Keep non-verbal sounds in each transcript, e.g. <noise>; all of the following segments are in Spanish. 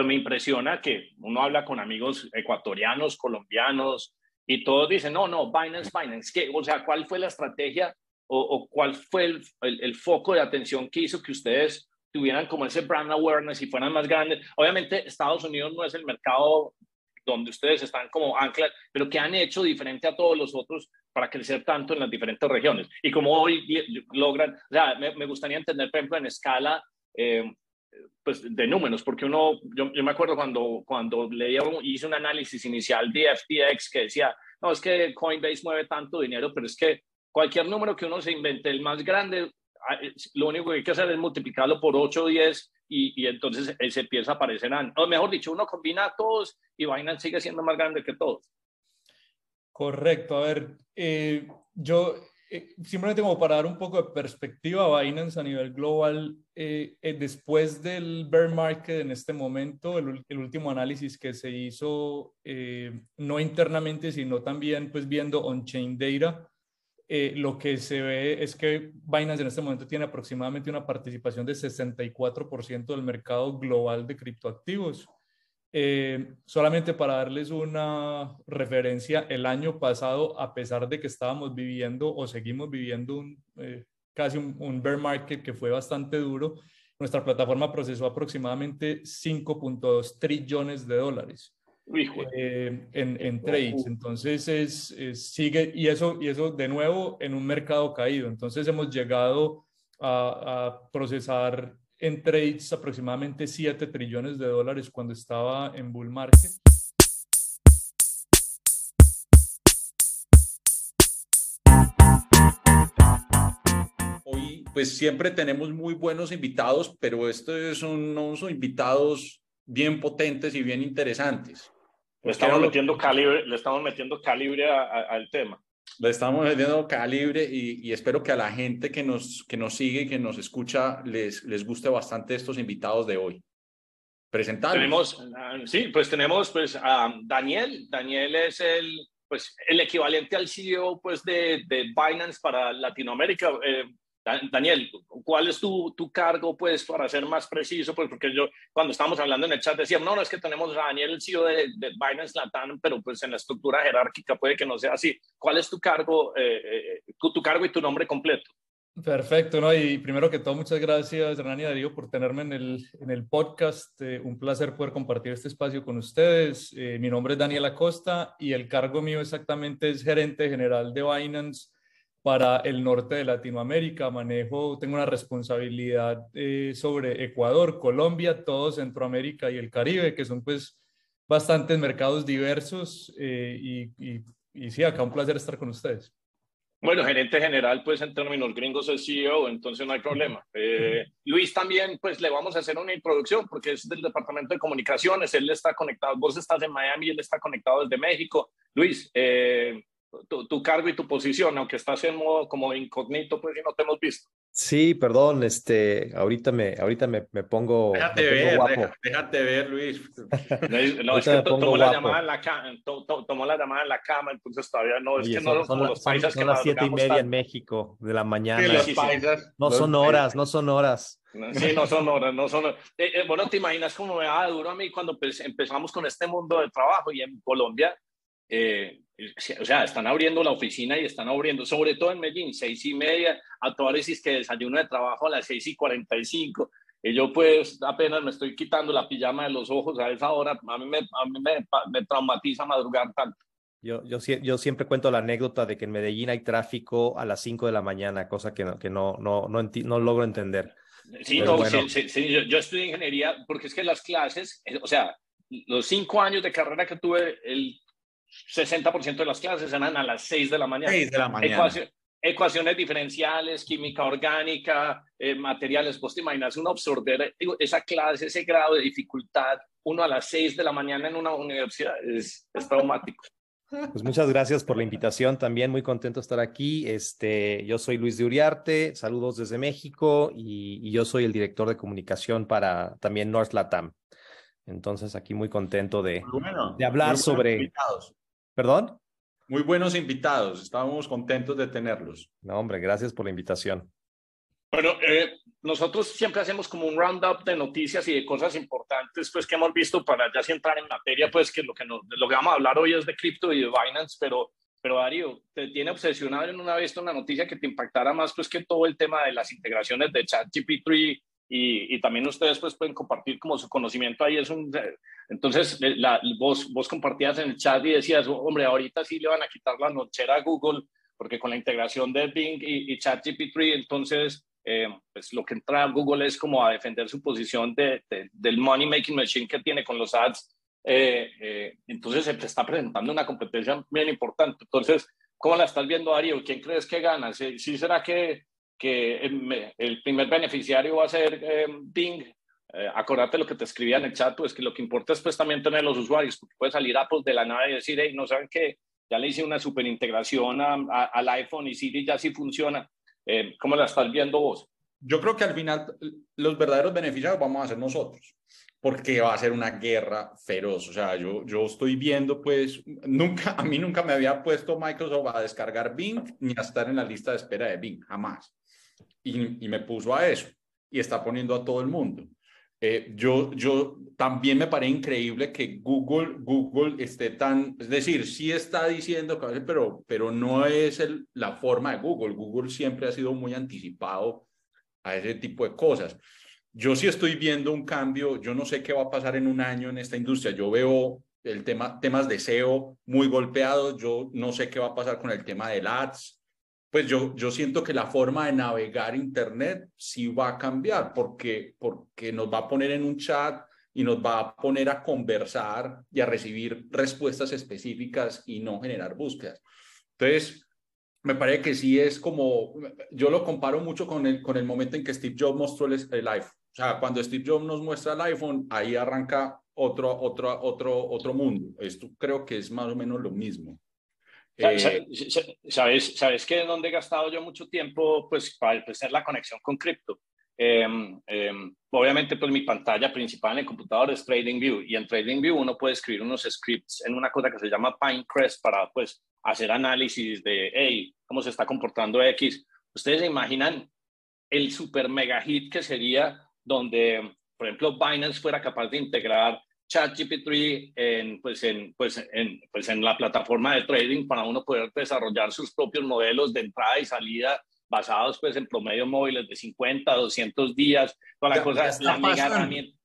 pero me impresiona que uno habla con amigos ecuatorianos, colombianos, y todos dicen, no, no, Binance, Binance. ¿Qué? O sea, ¿cuál fue la estrategia o, cuál fue el, el, foco de atención que hizo que ustedes tuvieran como ese brand awareness y fueran más grandes? Obviamente, Estados Unidos no es el mercado donde ustedes están como anclas, pero ¿qué han hecho diferente a todos los otros para crecer tanto en las diferentes regiones? Y como hoy logran, o sea, me, me gustaría entender, por ejemplo, en escala, eh, pues de números, porque uno, yo, yo, me acuerdo cuando, cuando leía, hice un análisis inicial de FTX que decía, no, es que Coinbase mueve tanto dinero, pero es que cualquier número que uno se invente, el más grande, ah, lo único que hay que hacer es multiplicarlo por 8 o 10 y, y entonces se empieza a aparecer, o mejor dicho, uno combina a todos y Binance sigue siendo más grande que todos. Correcto, a ver, eh, yo eh, simplemente como para dar un poco de perspectiva Binance a nivel global, eh, eh, después del bear market en este momento, el, el último análisis que se hizo, no internamente, sino también pues viendo on-chain data, lo que se ve es que Binance en este momento tiene aproximadamente una participación de 64% del mercado global de criptoactivos. Eh, solamente para darles una referencia, el año pasado, a pesar de que estábamos viviendo o seguimos viviendo un, eh, casi un, bear market que fue bastante duro, nuestra plataforma procesó aproximadamente 5.2 trillones de dólares. Eh, en, en, trades. Entonces es, sigue, y eso, y eso de nuevo en un mercado caído. Entonces hemos llegado a, a procesar en trades aproximadamente 7 trillones de dólares cuando estaba en bull market. Hoy pues siempre tenemos muy buenos invitados, pero estos son unos invitados bien potentes y bien interesantes. Le estamos, metiendo calibre, le estamos metiendo calibre al tema le estamos metiendo calibre y, y, espero que a la gente que nos, que nos sigue y que nos escucha les, les guste bastante estos invitados de hoy. Presentarlos. Tenemos, ah, sí, pues tenemos pues a Daniel. Daniel es el, pues, el equivalente al CEO pues, de, de Binance para Latinoamérica. Eh, Daniel, ¿cuál es tu, tu, cargo, pues, para ser más preciso? Pues, porque yo, cuando estábamos hablando en el chat, decíamos, no, no, es que tenemos a Daniel, el CEO de, de Binance Latam, pero pues en la estructura jerárquica puede que no sea así. ¿Cuál es tu cargo, eh, eh tu, cargo y tu nombre completo? Perfecto, ¿no? Y primero que todo, muchas gracias, Hernán y Darío, por tenerme en el, en el podcast. Eh, un placer poder compartir este espacio con ustedes. Eh, mi nombre es Daniel Acosta y el cargo mío exactamente es gerente general de Binance para el norte de Latinoamérica. Manejo, tengo una responsabilidad eh, sobre Ecuador, Colombia, todo Centroamérica y el Caribe, que son pues bastantes mercados diversos. Eh, y, y, sí, acá un placer estar con ustedes. Bueno, gerente general, pues en términos gringos es CEO, entonces no hay problema. Eh, Luis también, pues le vamos a hacer una introducción porque es del Departamento de Comunicaciones, él está conectado, vos estás en Miami, él está conectado desde México. Luis, eh, tu, cargo y tu posición, aunque estás en modo como incógnito, pues y no te hemos visto. Sí, perdón, este, ahorita me, ahorita me, me pongo. Déjate ver, déjate ver, Luis. No, es <laughs> que tomó la, llamada en la cama, tomó la llamada en la cama, entonces todavía no, es que no son, los paisas son, las siete y media en México de la mañana. no son horas, no son horas. Sí, no son horas, no son horas. Eh, eh, bueno, te imaginas cómo me daba duro a mí cuando empezamos con este mundo del trabajo y en Colombia eh, o sea, están abriendo la oficina y están abriendo, sobre todo en Medellín, seis y media, a todas que desayuno de trabajo a las seis y cuarenta y cinco. Y yo pues apenas me estoy quitando la pijama de los ojos a esa hora, a mí me, a mí me, me traumatiza madrugar tanto. Yo, yo, yo, siempre cuento la anécdota de que en Medellín hay tráfico a las 5 de la mañana, cosa que no, que no, no, no, no logro entender. Sí, no, sí, sí, yo, yo estudié ingeniería porque es que las clases, eh, o sea, los cinco años de carrera que tuve, el 60% de las clases eran a las 6 de la mañana. 6 de la mañana. ecuaciones diferenciales, química orgánica, eh, materiales. Vos te imaginas uno absorber esa clase, ese grado de dificultad, uno a las 6 de la mañana en una universidad, es, traumático. Pues muchas gracias por la invitación. También muy contento de estar aquí. Este, yo soy Luis de Uriarte, saludos desde México y, yo soy el director de comunicación para también North Latam. Entonces aquí muy contento de, de hablar sobre, ¿Perdón? Muy buenos invitados, estábamos contentos de tenerlos. No, hombre, gracias por la invitación. Bueno, eh, nosotros siempre hacemos como un roundup de noticias y de cosas importantes pues que hemos visto para ya si entrar en materia pues que lo que, lo que vamos a hablar hoy es de cripto y de Binance, pero, pero Darío, te tiene obsesionado en una vez una noticia que te impactara más pues que todo el tema de las integraciones de ChatGPT y, y también ustedes pues pueden compartir como su conocimiento ahí. Es un, entonces, la, vos, vos compartías en el chat y decías, hombre, ahorita sí le van a quitar la nochera a Google porque con la integración de Bing y, y ChatGPT, entonces eh, pues lo que entra a Google es como a defender su posición de, del money making machine que tiene con los ads. Eh, eh, entonces se te está presentando una competencia bien importante. Entonces, ¿cómo la estás viendo, Darío? ¿Quién crees que gana? ¿Sí, será que, que el primer beneficiario va a ser Bing? acordate lo que te escribía en el chat, pues que lo que importa es pues también tener los usuarios, porque puede salir Apple de la nada y decir, hey, no saben que ya le hice una super integración al iPhone y Siri ya sí funciona eh, ¿Cómo la estás viendo vos? Yo creo que al final los verdaderos beneficiados vamos a ser nosotros, porque va a ser una guerra feroz. O sea, yo, yo estoy viendo, pues, nunca, a mí nunca me había puesto Microsoft a descargar Bing ni a estar en la lista de espera de Bing, jamás. Y, y me puso a eso y está poniendo a todo el mundo. Eh, yo, yo también me parece increíble que Google, Google esté tan, es decir, sí está diciendo, pero, pero no es el, la forma de Google. Google siempre ha sido muy anticipado a ese tipo de cosas. Yo sí estoy viendo un cambio, yo no sé qué va a pasar en un año en esta industria. Yo veo el tema, temas de SEO muy golpeados, yo no sé qué va a pasar con el tema del ads, pues yo, yo siento que la forma de navegar Internet sí va a cambiar porque, porque nos va a poner en un chat y nos va a poner a conversar y a recibir respuestas específicas y no generar búsquedas. Entonces, me parece que sí es como, yo lo comparo mucho con el, con el momento en que Steve Jobs mostró el, el iPhone. O sea, cuando Steve Jobs nos muestra el iPhone, ahí arranca otro, otro, otro, otro mundo. Esto creo que es más o menos lo mismo. Eh, ¿Sabes, ¿Sabes que donde he gastado yo mucho tiempo pues, para hacer la conexión con cripto? Em, em, obviamente, pues mi pantalla principal en el computador es TradingView y en TradingView uno puede escribir unos scripts en una cosa que se llama Pinecrest para pues hacer análisis de, hey, cómo se está comportando X. Ustedes se imaginan el super mega hit que sería donde, por ejemplo, Binance fuera capaz de integrar ChatGPT en, pues en, pues en, pues en la plataforma de trading para uno poder desarrollar sus propios modelos de entrada y salida basados pues en promedios móviles de 50, 200 días, toda la cosa, la mega herramienta.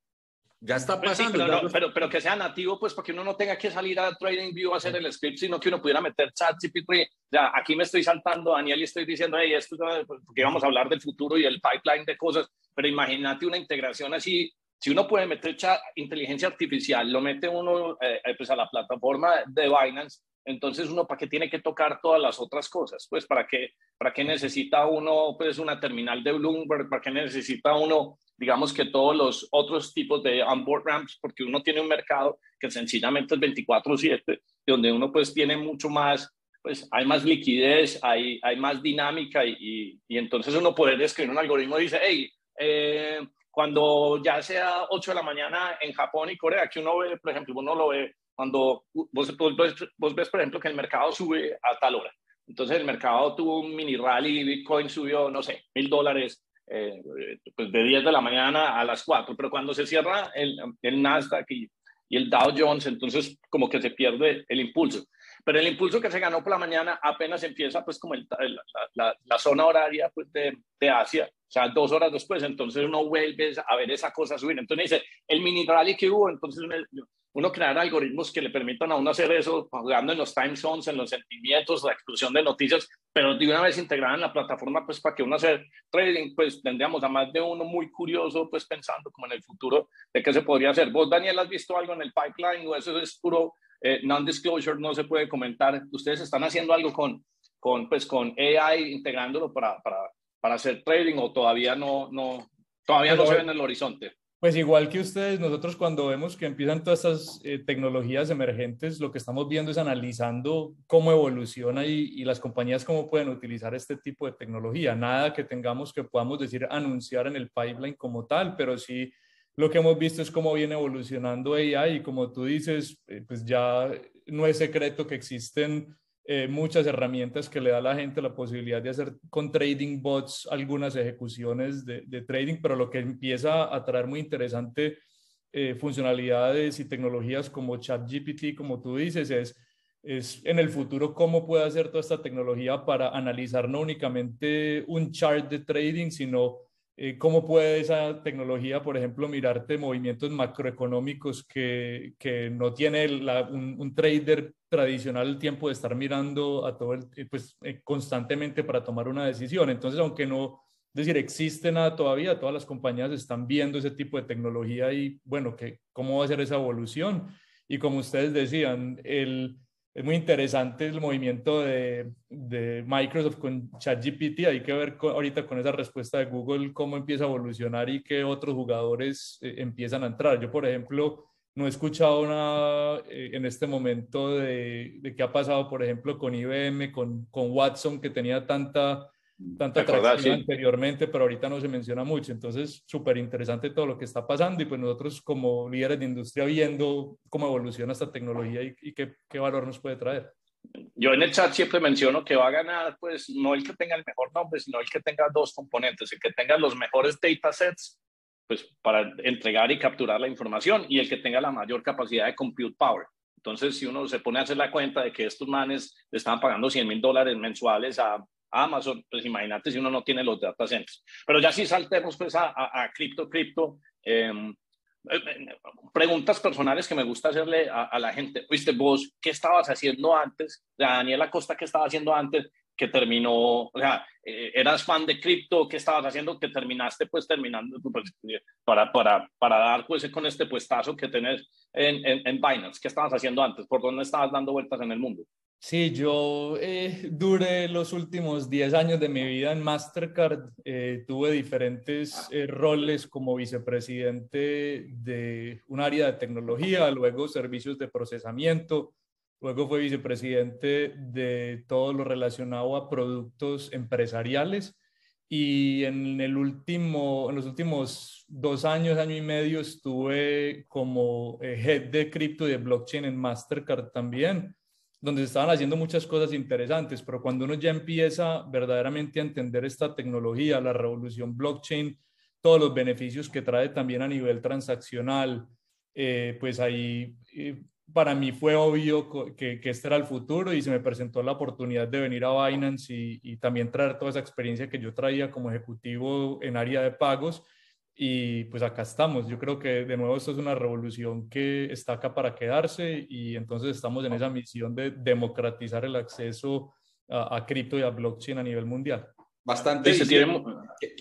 Ya está pues pasando. pero, pero, que sea nativo, pues porque uno no tenga que salir a TradingView a hacer el script, sino que uno pudiera meter ChatGPT. Ya, aquí me estoy saltando, Daniel, y estoy diciendo, hey, esto, porque vamos a hablar del futuro y el pipeline de cosas, pero imagínate una integración así si uno puede meter inteligencia artificial, lo mete uno eh, eh, pues a la plataforma de Binance, entonces uno para qué tiene que tocar todas las otras cosas, pues para qué, para qué necesita uno pues una terminal de Bloomberg, para qué necesita uno digamos que todos los otros tipos de onboard ramps, porque uno tiene un mercado que sencillamente es 24/7, donde uno pues tiene mucho más pues hay más liquidez, hay, hay más dinámica y, y, entonces uno puede escribir un algoritmo y dice, hey, eh, cuando ya sea 8 de la mañana en Japón y Corea, que uno ve, por ejemplo, uno lo ve cuando vos, vos, ves, por ejemplo, que el mercado sube a tal hora. Entonces el mercado tuvo un mini rally, Bitcoin subió, no sé, mil dólares eh, pues de 10 de la mañana a las 4, pero cuando se cierra el, el Nasdaq y, y el Dow Jones, entonces como que se pierde el impulso. Pero el impulso que se ganó por la mañana apenas empieza pues como el, la, la, zona horaria pues, de, de, Asia, o sea, dos horas después, entonces uno vuelve a ver esa cosa subir. Entonces dice, el mini rally que hubo, entonces uno crear algoritmos que le permitan a uno hacer eso, jugando en los time zones, en los sentimientos, la explosión de noticias, pero de una vez integrada en la plataforma, pues para que uno hacer trading, pues tendríamos a más de uno muy curioso, pues pensando como en el futuro de qué se podría hacer. ¿Vos, Daniel, has visto algo en el pipeline o eso es puro eh, non-disclosure no se puede comentar. ¿Ustedes están haciendo algo con, con, pues, con AI, integrándolo para, para, para hacer trading o todavía no, no, todavía no se ve en el horizonte? Pues igual que ustedes, nosotros cuando vemos que empiezan todas estas eh, tecnologías emergentes, lo que estamos viendo es analizando cómo evoluciona y, y, las compañías cómo pueden utilizar este tipo de tecnología. Nada que tengamos que podamos decir anunciar en el pipeline como tal, pero sí lo que hemos visto es cómo viene evolucionando AI y como tú dices, eh, pues ya no es secreto que existen eh, muchas herramientas que le da a la gente la posibilidad de hacer con trading bots algunas ejecuciones de, trading, pero lo que empieza a traer muy interesante eh, funcionalidades y tecnologías como ChatGPT, como tú dices, es, es en el futuro cómo puede hacer toda esta tecnología para analizar no únicamente un chart de trading, sino eh, ¿Cómo puede esa tecnología, por ejemplo, mirarte movimientos macroeconómicos que, que no tiene un, trader tradicional el tiempo de estar mirando a todo el, eh, pues, eh, constantemente para tomar una decisión? Entonces, aunque no, es decir, existe nada todavía, todas las compañías están viendo ese tipo de tecnología y, bueno, que, ¿cómo va a ser esa evolución? Y como ustedes decían, el, es muy interesante el movimiento de, Microsoft con ChatGPT. Hay que ver ahorita con esa respuesta de Google cómo empieza a evolucionar y qué otros jugadores eh, empiezan a entrar. Yo, por ejemplo, no he escuchado nada eh, en este momento de, de, qué ha pasado, por ejemplo, con IBM, con, con Watson, que tenía tanta tanta atracción anteriormente, pero ahorita no se menciona mucho. Entonces, súper interesante todo lo que está pasando y pues nosotros como líderes de industria viendo cómo evoluciona esta tecnología y, qué, qué, valor nos puede traer. Yo en el chat siempre menciono que va a ganar, pues no el que tenga el mejor nombre, sino el que tenga dos componentes, el que tenga los mejores datasets, pues para entregar y capturar la información y el que tenga la mayor capacidad de compute power. Entonces, si uno se pone a hacer la cuenta de que estos manes le están pagando 100 mil dólares mensuales a Amazon, pues imagínate si uno no tiene los data centers. Pero ya si saltemos pues a, a, cripto, cripto, em, eh, eh, preguntas personales que me gusta hacerle a, la gente. Viste, vos, ¿qué estabas haciendo antes? Daniela Costa, ¿qué estaba haciendo antes? Que terminó, o sea, eh, ¿eras fan de cripto? ¿Qué estabas haciendo? Que terminaste pues terminando pues, para, para, para dar pues con este puestazo que tenés en, en, en Binance. ¿Qué estabas haciendo antes? ¿Por dónde estabas dando vueltas en el mundo? Sí, yo eh, duré los últimos 10 años de mi vida en Mastercard. Eh, tuve diferentes eh, roles como vicepresidente de un área de tecnología, luego servicios de procesamiento, luego fue vicepresidente de todo lo relacionado a productos empresariales. Y en, el último, en los últimos dos años, año y medio, estuve como head de cripto y de blockchain en Mastercard también donde se estaban haciendo muchas cosas interesantes, pero cuando uno ya empieza verdaderamente a entender esta tecnología, la revolución blockchain, todos los beneficios que trae también a nivel transaccional, eh, pues ahí eh, para mí fue obvio que, que, este era el futuro y se me presentó la oportunidad de venir a Binance y, y también traer toda esa experiencia que yo traía como ejecutivo en área de pagos y pues acá estamos. Yo creo que de nuevo esto es una revolución que está acá para quedarse y entonces estamos en esa misión de democratizar el acceso a, cripto y a blockchain a nivel mundial. Bastante que,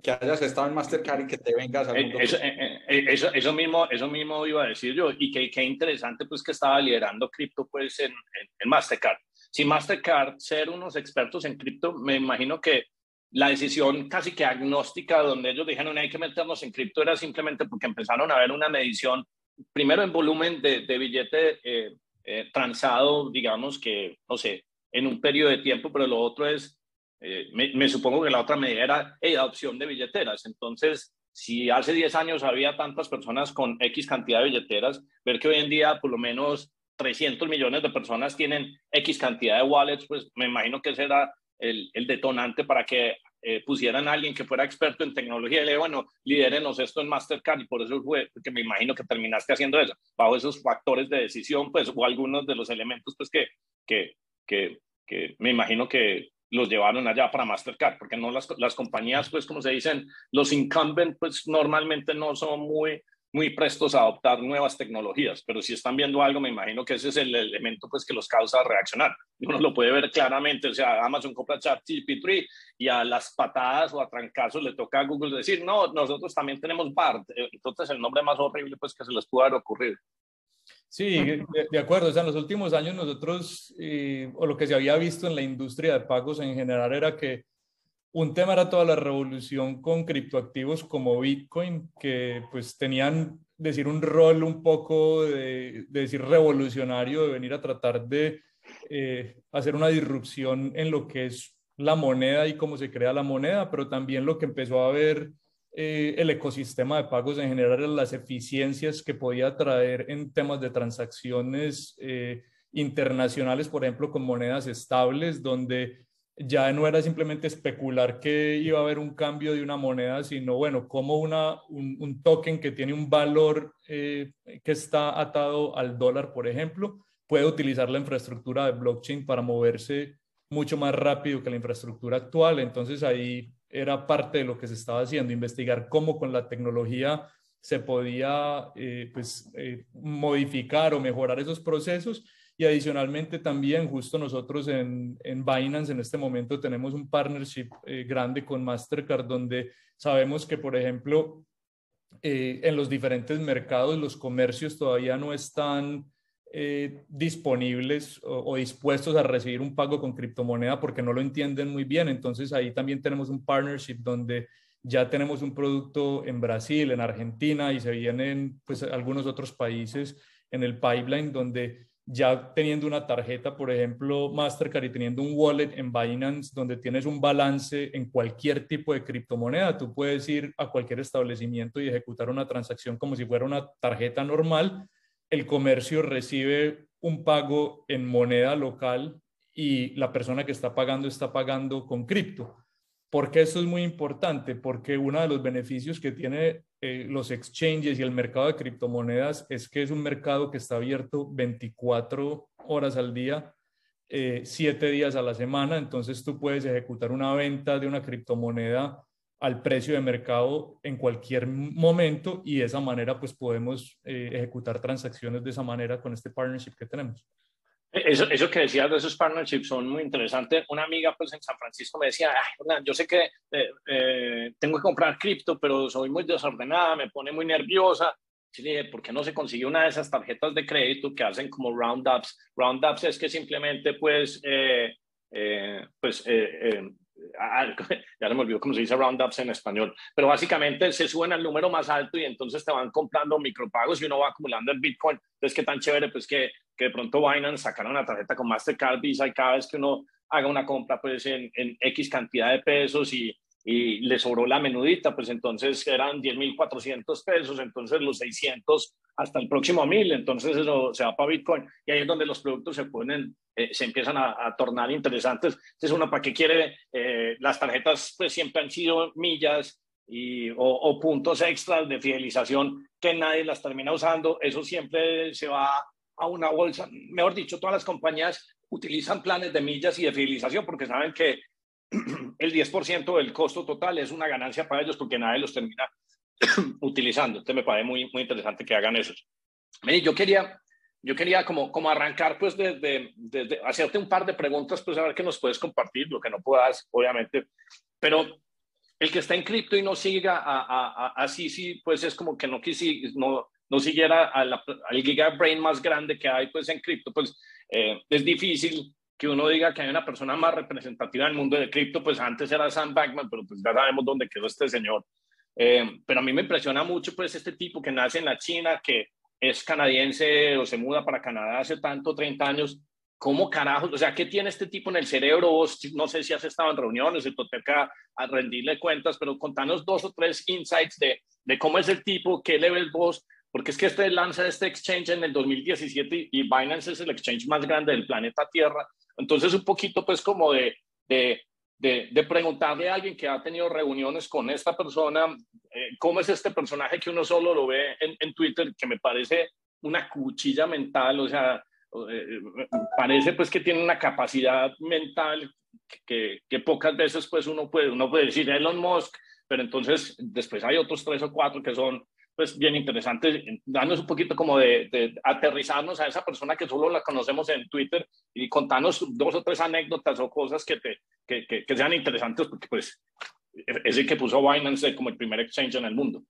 que, hayas estado en Mastercard y que te vengas a eh, eso, eh, eh, eso, eso, mismo eso mismo iba a decir yo y qué interesante pues que estaba liderando cripto pues en, en, en Mastercard si Mastercard ser unos expertos en cripto me imagino que la decisión casi que agnóstica donde ellos dijeron hay que meternos en cripto era simplemente porque empezaron a ver una medición, primero en volumen de, billete eh, eh, transado, digamos que, no sé, en un periodo de tiempo, pero lo otro es, eh, me, supongo que la otra medida era adopción de billeteras. Entonces, si hace 10 años había tantas personas con X cantidad de billeteras, ver que hoy en día por lo menos 300 millones de personas tienen X cantidad de wallets, pues me imagino que será el, detonante para que eh, pusieran a alguien que fuera experto en tecnología y le bueno, lidérenos esto en Mastercard y por eso fue, que me imagino que terminaste haciendo eso, bajo esos factores de decisión, pues, o algunos de los elementos, pues, que, que, que me imagino que los llevaron allá para Mastercard, porque no las, las compañías, pues, como se dicen, los incumbents, pues, normalmente no son muy muy prestos a adoptar nuevas tecnologías, pero si están viendo algo, me imagino que ese es el elemento pues, que los causa reaccionar. Uno lo puede ver claramente, o sea, Amazon compra ChatGPT y a las patadas o a trancazos le toca a Google decir, no, nosotros también tenemos BART. Eh, entonces, el nombre más horrible pues, que se les pudo haber ocurrido. Sí, de, acuerdo. O sea, en los últimos años nosotros, eh, o lo que se había visto en la industria de pagos en general, era que un tema era toda la revolución con criptoactivos como Bitcoin, que pues tenían, decir, un rol un poco de, decir revolucionario, de venir a tratar de eh, hacer una disrupción en lo que es la moneda y cómo se crea la moneda, pero también lo que empezó a ver eh, el ecosistema de pagos en general, las eficiencias que podía traer en temas de transacciones. Eh, internacionales, por ejemplo, con monedas estables, donde ya no era simplemente especular que iba a haber un cambio de una moneda, sino, bueno, como un, token que tiene un valor eh, que está atado al dólar, por ejemplo, puede utilizar la infraestructura de blockchain para moverse mucho más rápido que la infraestructura actual. Entonces ahí era parte de lo que se estaba haciendo, investigar cómo con la tecnología se podía eh, pues, eh, modificar o mejorar esos procesos. Y adicionalmente también justo nosotros en, en Binance en este momento tenemos un partnership eh, grande con Mastercard donde sabemos que, por ejemplo, en los diferentes mercados los comercios todavía no están eh, disponibles o, dispuestos a recibir un pago con criptomoneda porque no lo entienden muy bien. Entonces ahí también tenemos un partnership donde ya tenemos un producto en Brasil, en Argentina y se vienen pues algunos otros países en el pipeline donde ya teniendo una tarjeta, por ejemplo, Mastercard y teniendo un wallet en Binance donde tienes un balance en cualquier tipo de criptomoneda, tú puedes ir a cualquier establecimiento y ejecutar una transacción como si fuera una tarjeta normal. El comercio recibe un pago en moneda local y la persona que está pagando está pagando con cripto. ¿Por qué esto es muy importante? Porque uno de los beneficios que tiene eh, los exchanges y el mercado de criptomonedas es que es un mercado que está abierto 24 horas al día, eh, 7 días a la semana. Entonces tú puedes ejecutar una venta de una criptomoneda al precio de mercado en cualquier momento y de esa manera pues podemos eh, ejecutar transacciones de esa manera con este partnership que tenemos. Eso, eso que decías de esos partnerships son muy interesantes. Una amiga pues en San Francisco me decía, yo sé que eh, eh, tengo que comprar cripto, pero soy muy desordenada, me pone muy nerviosa. Y dije, ¿por qué no se consigue una de esas tarjetas de crédito que hacen como roundups? Roundups es que simplemente pues, eh, pues <laughs> ya no me olvidó cómo se dice roundups en español, pero básicamente se suben al número más alto y entonces te van comprando micropagos y uno va acumulando el Bitcoin. Entonces, qué tan chévere, pues que, que de pronto Binance sacaron una tarjeta con Mastercard, Visa y cada vez que uno haga una compra, pues en, en X cantidad de pesos y, y le sobró la menudita, pues entonces eran 10.400 pesos, entonces los 600 hasta el próximo 1.000, entonces eso se va para Bitcoin y ahí es donde los productos se ponen, eh, se empiezan a, tornar interesantes. Entonces uno, ¿para qué quiere? Eh, las tarjetas pues siempre han sido millas y, o, puntos extras de fidelización que nadie las termina usando, eso siempre se va a una bolsa. Mejor dicho, todas las compañías utilizan planes de millas y de fidelización porque saben que <clears throat> el 10% del costo total es una ganancia para ellos porque nadie los termina <clears throat> utilizando. Entonces me parece muy, muy interesante que hagan eso. yo quería, yo quería como, como arrancar pues desde, desde, hacerte un par de preguntas, pues a ver qué nos puedes compartir, lo que no puedas, obviamente. Pero el que está en cripto y no siga a, a, pues es como que no, quisi, no, no siguiera al giga brain más grande que hay pues en cripto, pues eh, es difícil que uno diga que hay una persona más representativa del mundo de cripto, pues antes era Sam Bankman, pero pues ya sabemos dónde quedó este señor. Eh, pero a mí me impresiona mucho pues este tipo que nace en la China, que es canadiense o se muda para Canadá hace tanto, 30 años. ¿Cómo carajos? O sea, ¿qué tiene este tipo en el cerebro? Vos, no sé si has estado en reuniones, se toca a rendirle cuentas, pero contanos dos o tres insights de, de cómo es el tipo, qué level vos, porque es que este lanza este exchange en el 2017 y Binance es el exchange más grande del planeta Tierra. Entonces, un poquito pues como de, de, de, preguntarle a alguien que ha tenido reuniones con esta persona, eh, cómo es este personaje que uno solo lo ve en, en, Twitter, que me parece una cuchilla mental, o sea, eh, parece pues que tiene una capacidad mental que, que, pocas veces pues uno puede, uno puede decir Elon Musk, pero entonces después hay otros tres o cuatro que son pues bien interesante, darnos un poquito como de, aterrizarnos a esa persona que solo la conocemos en Twitter y contarnos dos o tres anécdotas o cosas que, te, que, que, sean interesantes, porque pues es el que puso Binance como el primer exchange en el mundo.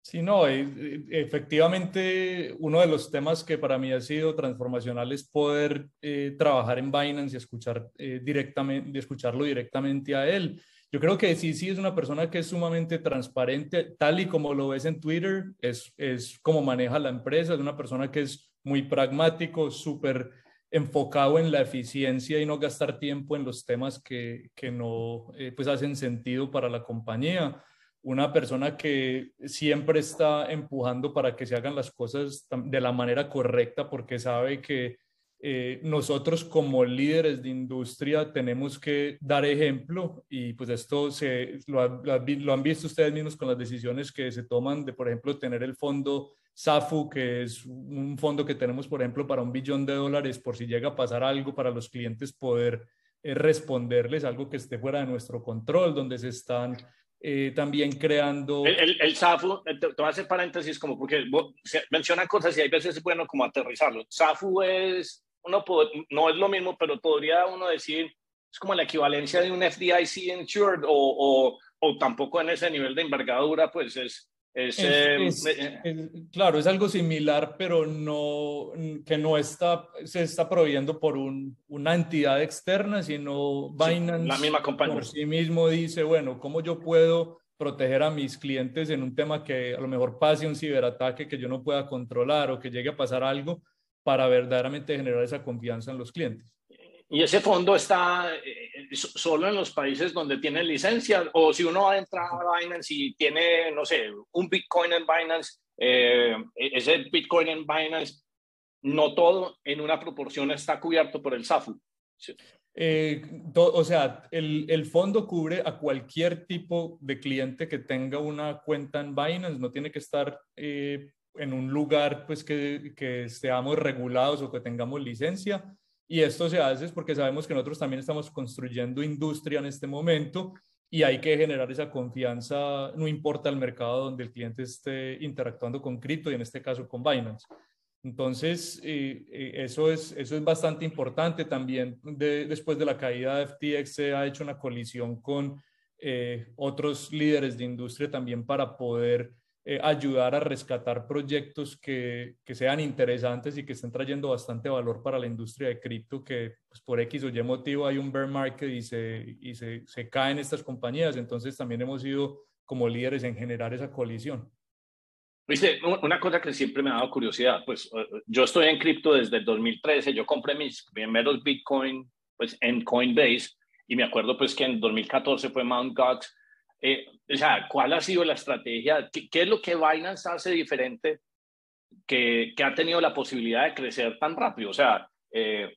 Sí, no, e, e, efectivamente uno de los temas que para mí ha sido transformacional es poder eh, trabajar en Binance y escuchar eh, directamente, escucharlo directamente a él. Yo creo que sí, sí es una persona que es sumamente transparente, tal y como lo ves en Twitter, es, es como maneja la empresa, es una persona que es muy pragmático, súper enfocado en la eficiencia y no gastar tiempo en los temas que, que no eh, pues hacen sentido para la compañía. Una persona que siempre está empujando para que se hagan las cosas de la manera correcta porque sabe que eh, nosotros como líderes de industria tenemos que dar ejemplo y pues esto se, lo, lo, han visto ustedes mismos con las decisiones que se toman de, por ejemplo, tener el fondo SAFU, que es un fondo que tenemos, por ejemplo, para un billón de dólares por si llega a pasar algo para los clientes poder eh, responderles algo que esté fuera de nuestro control, donde se están eh, también creando... El, el, SAFU, te, voy a hacer paréntesis como porque menciona cosas y hay veces es bueno como aterrizarlo. SAFU es uno no es lo mismo, pero podría uno decir, es como la equivalencia de un FDIC insured o, o, o tampoco en ese nivel de envergadura, pues es... Es, eh, eh, claro, es algo similar, pero no que no está se está proveyendo por un, una entidad externa, sino Binance la misma compañía. por sí mismo dice, bueno, ¿cómo yo puedo proteger a mis clientes en un tema que a lo mejor pase un ciberataque que yo no pueda controlar o que llegue a pasar algo? Para verdaderamente generar esa confianza en los clientes. ¿Y ese fondo está eh, solo en los países donde tienen licencia? O si uno va a entrar a Binance y tiene, no sé, un Bitcoin en Binance, eh, ese Bitcoin en Binance, no todo en una proporción está cubierto por el SAFU. Eh, o sea, el, el, fondo cubre a cualquier tipo de cliente que tenga una cuenta en Binance, no tiene que estar en un lugar pues que, que estemos regulados o que tengamos licencia. Y esto se hace porque sabemos que nosotros también estamos construyendo industria en este momento y hay que generar esa confianza, no importa el mercado donde el cliente esté interactuando con cripto y en este caso con Binance. Entonces, eh, eh, eso, es, eso es bastante importante. También después de la caída de FTX se ha hecho una colisión con eh, otros líderes de industria también para poder eh, ayudar a rescatar proyectos que, que, sean interesantes y que estén trayendo bastante valor para la industria de cripto, que pues, por X o Y motivo hay un bear market y, se, y se, se caen estas compañías. Entonces también hemos sido como líderes en generar esa colisión. Viste, una cosa que siempre me ha dado curiosidad, pues eh, yo estoy en cripto desde el 2013, yo compré mis primeros Bitcoin pues en Coinbase y me acuerdo pues que en 2014 fue Mt. Gox eh, o sea, ¿cuál ha sido la estrategia? ¿Qué, es lo que Binance hace diferente que, que, ha tenido la posibilidad de crecer tan rápido? O sea, eh,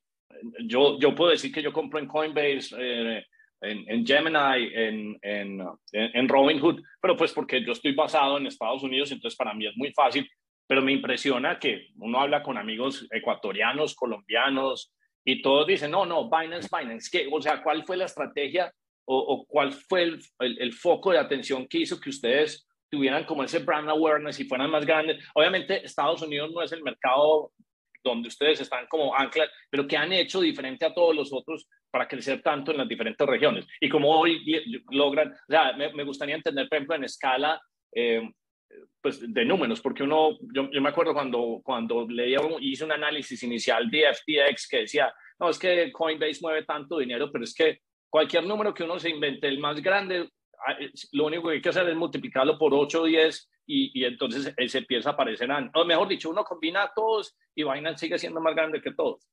yo, yo puedo decir que yo compro en Coinbase, eh, en, en, Gemini, en, en, en, Robinhood, pero pues porque yo estoy basado en Estados Unidos, entonces para mí es muy fácil, pero me impresiona que uno habla con amigos ecuatorianos, colombianos, y todos dicen, no, no, Binance, Binance, ¿qué? O sea, ¿cuál fue la estrategia o, cuál fue el, el, foco de atención que hizo que ustedes tuvieran como ese brand awareness y fueran más grandes? Obviamente Estados Unidos no es el mercado donde ustedes están como anclas, pero ¿qué han hecho diferente a todos los otros para crecer tanto en las diferentes regiones? Y como hoy logran, o sea, me, me gustaría entender, por ejemplo, en escala, eh, pues de números, porque uno, yo, yo, me acuerdo cuando, cuando leía, hice un análisis inicial de FTX que decía, no, es que Coinbase mueve tanto dinero, pero es que cualquier número que uno se invente, el más grande, ah, lo único que hay que hacer es multiplicarlo por 8 o 10 y, y, entonces se empieza a aparecer, o mejor dicho, uno combina a todos y Binance sigue siendo más grande que todos.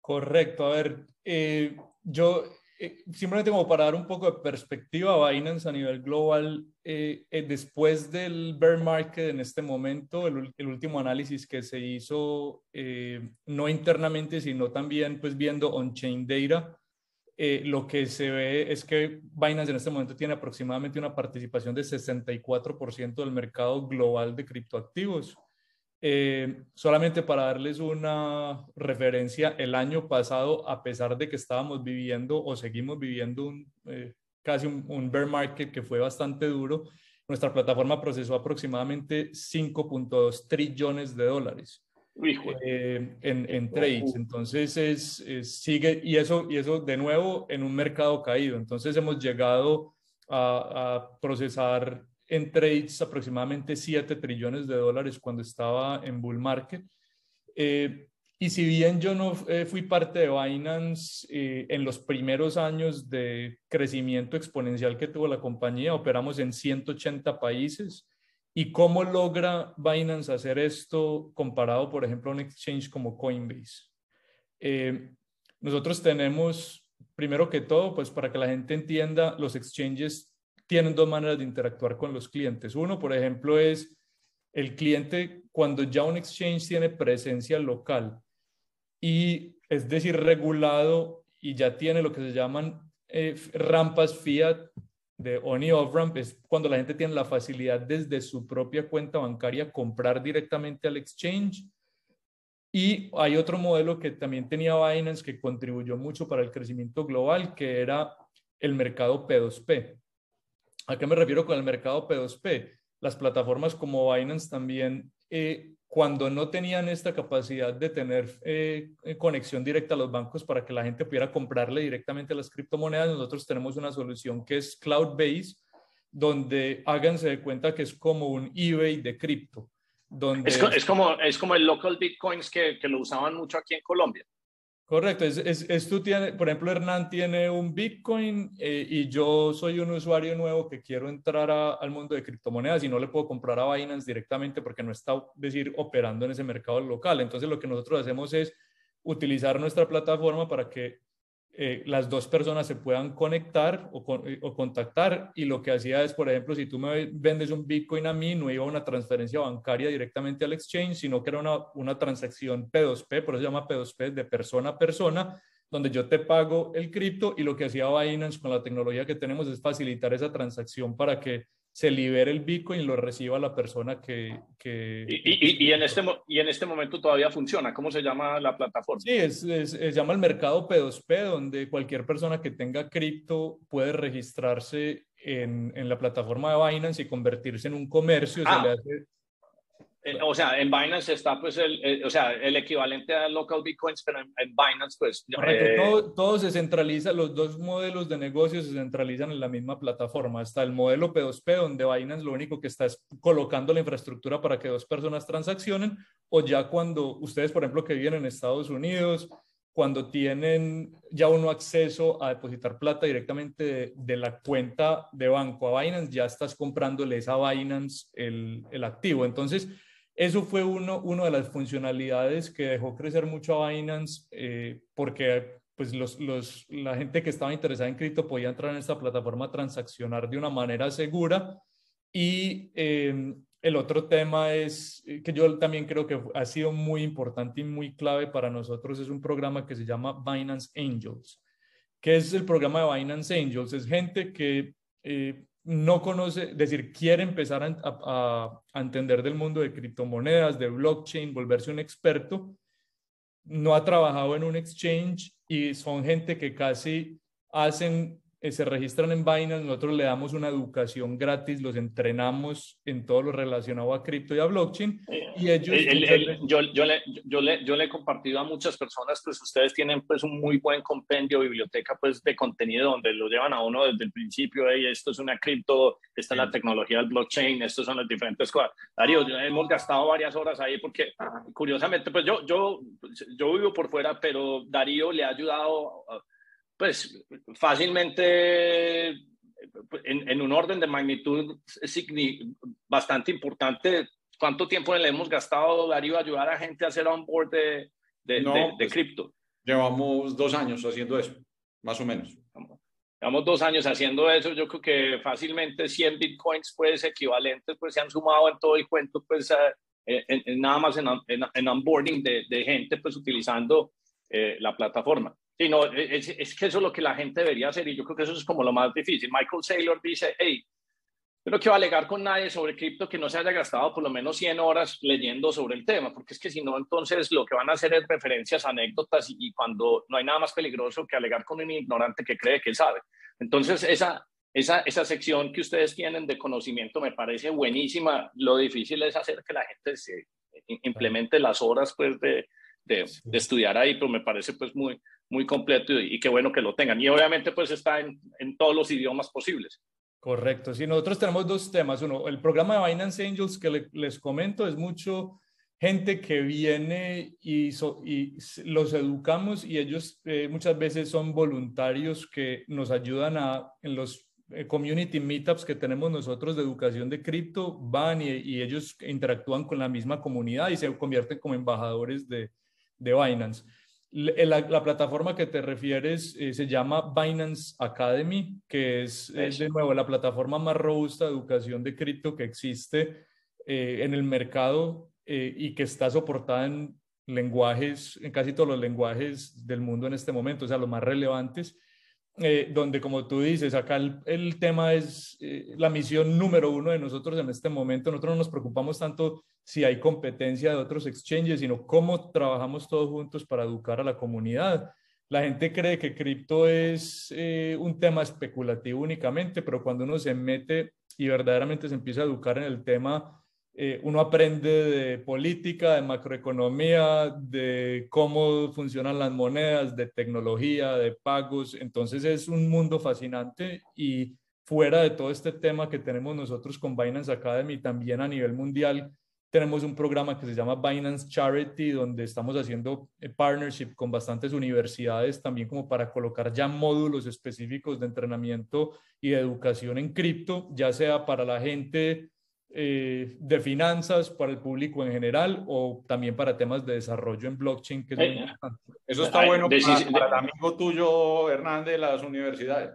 Correcto, a ver, eh, yo eh, simplemente como para dar un poco de perspectiva, Binance a nivel global, eh, después del bear market en este momento, el, el último análisis que se hizo, no internamente, sino también pues viendo on-chain data, eh, lo que se ve es que Binance en este momento tiene aproximadamente una participación de 64% del mercado global de criptoactivos. Eh, solamente para darles una referencia, el año pasado, a pesar de que estábamos viviendo o seguimos viviendo un, eh, casi un, un, bear market que fue bastante duro, nuestra plataforma procesó aproximadamente 5.2 trillones de dólares. Eh, en, en, trades. Entonces es, sigue, y eso, y eso de nuevo en un mercado caído. Entonces hemos llegado a, procesar en trades aproximadamente 7 trillones de dólares cuando estaba en bull market. Eh, y si bien yo no eh, fui parte de Binance en los primeros años de crecimiento exponencial que tuvo la compañía, operamos en 180 países ¿Y cómo logra Binance hacer esto comparado, por ejemplo, a un exchange como Coinbase? Eh, nosotros tenemos, primero que todo, pues para que la gente entienda, los exchanges tienen dos maneras de interactuar con los clientes. Uno, por ejemplo, es el cliente cuando ya un exchange tiene presencia local y es decir, regulado y ya tiene lo que se llaman eh, rampas fiat de on y off ramp, es cuando la gente tiene la facilidad desde su propia cuenta bancaria comprar directamente al exchange. Y hay otro modelo que también tenía Binance que contribuyó mucho para el crecimiento global, que era el mercado P2P. ¿A qué me refiero con el mercado P2P? Las plataformas como Binance también eh, cuando no tenían esta capacidad de tener eh, eh, conexión directa a los bancos para que la gente pudiera comprarle directamente las criptomonedas, nosotros tenemos una solución que es cloud-based, donde háganse de cuenta que es como un eBay de cripto. Donde... Es, como, es como el local bitcoins que, que lo usaban mucho aquí en Colombia. Correcto, es, es, tú tiene, por ejemplo, Hernán tiene un Bitcoin eh, y yo soy un usuario nuevo que quiero entrar al mundo de criptomonedas y no le puedo comprar a Binance directamente porque no está, decir, operando en ese mercado local. Entonces, lo que nosotros hacemos es utilizar nuestra plataforma para que eh, las dos personas se puedan conectar o, eh, o, contactar y lo que hacía es, por ejemplo, si tú me vendes un Bitcoin a mí, no iba una transferencia bancaria directamente al exchange, sino que era una, una transacción P2P, por eso se llama P2P, de persona a persona, donde yo te pago el cripto y lo que hacía Binance con la tecnología que tenemos es facilitar esa transacción para que se libere el Bitcoin y lo reciba la persona que... que y, y, en este, y en este momento todavía funciona. ¿Cómo se llama la plataforma? Sí, es, se llama el mercado P2P, donde cualquier persona que tenga cripto puede registrarse en, en, la plataforma de Binance y convertirse en un comercio. Se ah. le hace o sea, en Binance está pues el, o sea, el equivalente a local bitcoins, pero en, Binance pues... Eh, todo, todo, se centraliza, los dos modelos de negocio se centralizan en la misma plataforma. Está el modelo P2P, donde Binance lo único que está es colocando la infraestructura para que dos personas transaccionen, o ya cuando ustedes, por ejemplo, que viven en Estados Unidos, cuando tienen ya uno acceso a depositar plata directamente de, de, la cuenta de banco a Binance, ya estás comprándole a Binance el, el activo. Entonces, eso fue uno, una de las funcionalidades que dejó crecer mucho a Binance eh, porque pues los, los, la gente que estaba interesada en cripto podía entrar en esta plataforma a transaccionar de una manera segura. Y em, el otro tema es eh, que yo también creo que ha sido muy importante y muy clave para nosotros, es un programa que se llama Binance Angels. ¿Qué es el programa de Binance Angels? Es gente que eh, no conoce, decir, quiere empezar a, entender del mundo de criptomonedas, de blockchain, volverse un experto, no ha trabajado en un exchange y son gente que casi hacen se registran en Binance, nosotros le damos una educación gratis, los entrenamos en todo lo relacionado a cripto y a blockchain. y ellos... yo, yo, le, yo, le, yo le he compartido a muchas personas, pues ustedes tienen pues un muy buen compendio, biblioteca pues de contenido donde lo llevan a uno desde el principio, hey, esto es una cripto, esta es la tecnología del blockchain, estos son las diferentes cosas. Darío, hemos gastado varias horas ahí porque curiosamente pues yo, yo, yo vivo por fuera, pero Darío le ha ayudado... A, pues fácilmente en, un orden de magnitud bastante importante. ¿Cuánto tiempo le hemos gastado, Darío, a ayudar a gente a hacer onboard de, de, de, pues, cripto? Llevamos dos años haciendo eso, más o menos. Llevamos dos años haciendo eso. Yo creo que fácilmente 100 bitcoins, pues equivalentes, pues se han sumado en todo el cuento, pues en, nada más en, en, onboarding de, de, gente, pues utilizando eh, la plataforma. Sí, no, es, es, que eso es lo que la gente debería hacer y yo creo que eso es como lo más difícil. Michael Saylor dice, hey, yo no quiero alegar con nadie sobre cripto que no se haya gastado por lo menos 100 horas leyendo sobre el tema, porque es que si no, entonces lo que van a hacer es referencias, anécdotas y, cuando no hay nada más peligroso que alegar con un ignorante que cree que sabe. Entonces, esa, esa, esa sección que ustedes tienen de conocimiento me parece buenísima. Lo difícil es hacer que la gente se implemente las horas pues, de, de, de estudiar ahí, pero me parece pues muy, muy completo y, qué bueno que lo tengan. Y obviamente pues está en, en todos los idiomas posibles. Correcto. Sí, nosotros tenemos dos temas. Uno, el programa de Binance Angels que les comento es mucho gente que viene y, y los educamos y ellos eh, muchas veces son voluntarios que nos ayudan a, en los eh, community meetups que tenemos nosotros de educación de cripto, van y, y, ellos interactúan con la misma comunidad y se convierten como embajadores de, de Binance. La, plataforma que te refieres eh, se llama Binance Academy, que es, de nuevo la plataforma más robusta de educación de cripto que existe eh, en el mercado eh, y que está soportada en lenguajes, en casi todos los lenguajes del mundo en este momento, o sea, los más relevantes, eh, donde como tú dices, acá el, tema es eh, la misión número uno de nosotros en este momento. Nosotros no nos preocupamos tanto si hay competencia de otros exchanges, sino cómo trabajamos todos juntos para educar a la comunidad. La gente cree que cripto es eh, un tema especulativo únicamente, pero cuando uno se mete y verdaderamente se empieza a educar en el tema, eh, uno aprende de política, de macroeconomía, de cómo funcionan las monedas, de tecnología, de pagos. Entonces es un mundo fascinante y fuera de todo este tema que tenemos nosotros con Binance Academy, también a nivel mundial, tenemos un programa que se llama Binance Charity, donde estamos haciendo eh, partnership con bastantes universidades, también como para colocar ya módulos específicos de entrenamiento y de educación en cripto, ya sea para la gente eh, de finanzas, para el público en general o también para temas de desarrollo en blockchain. Que eh, Eso está bueno para, el amigo tuyo, Hernández, de las universidades.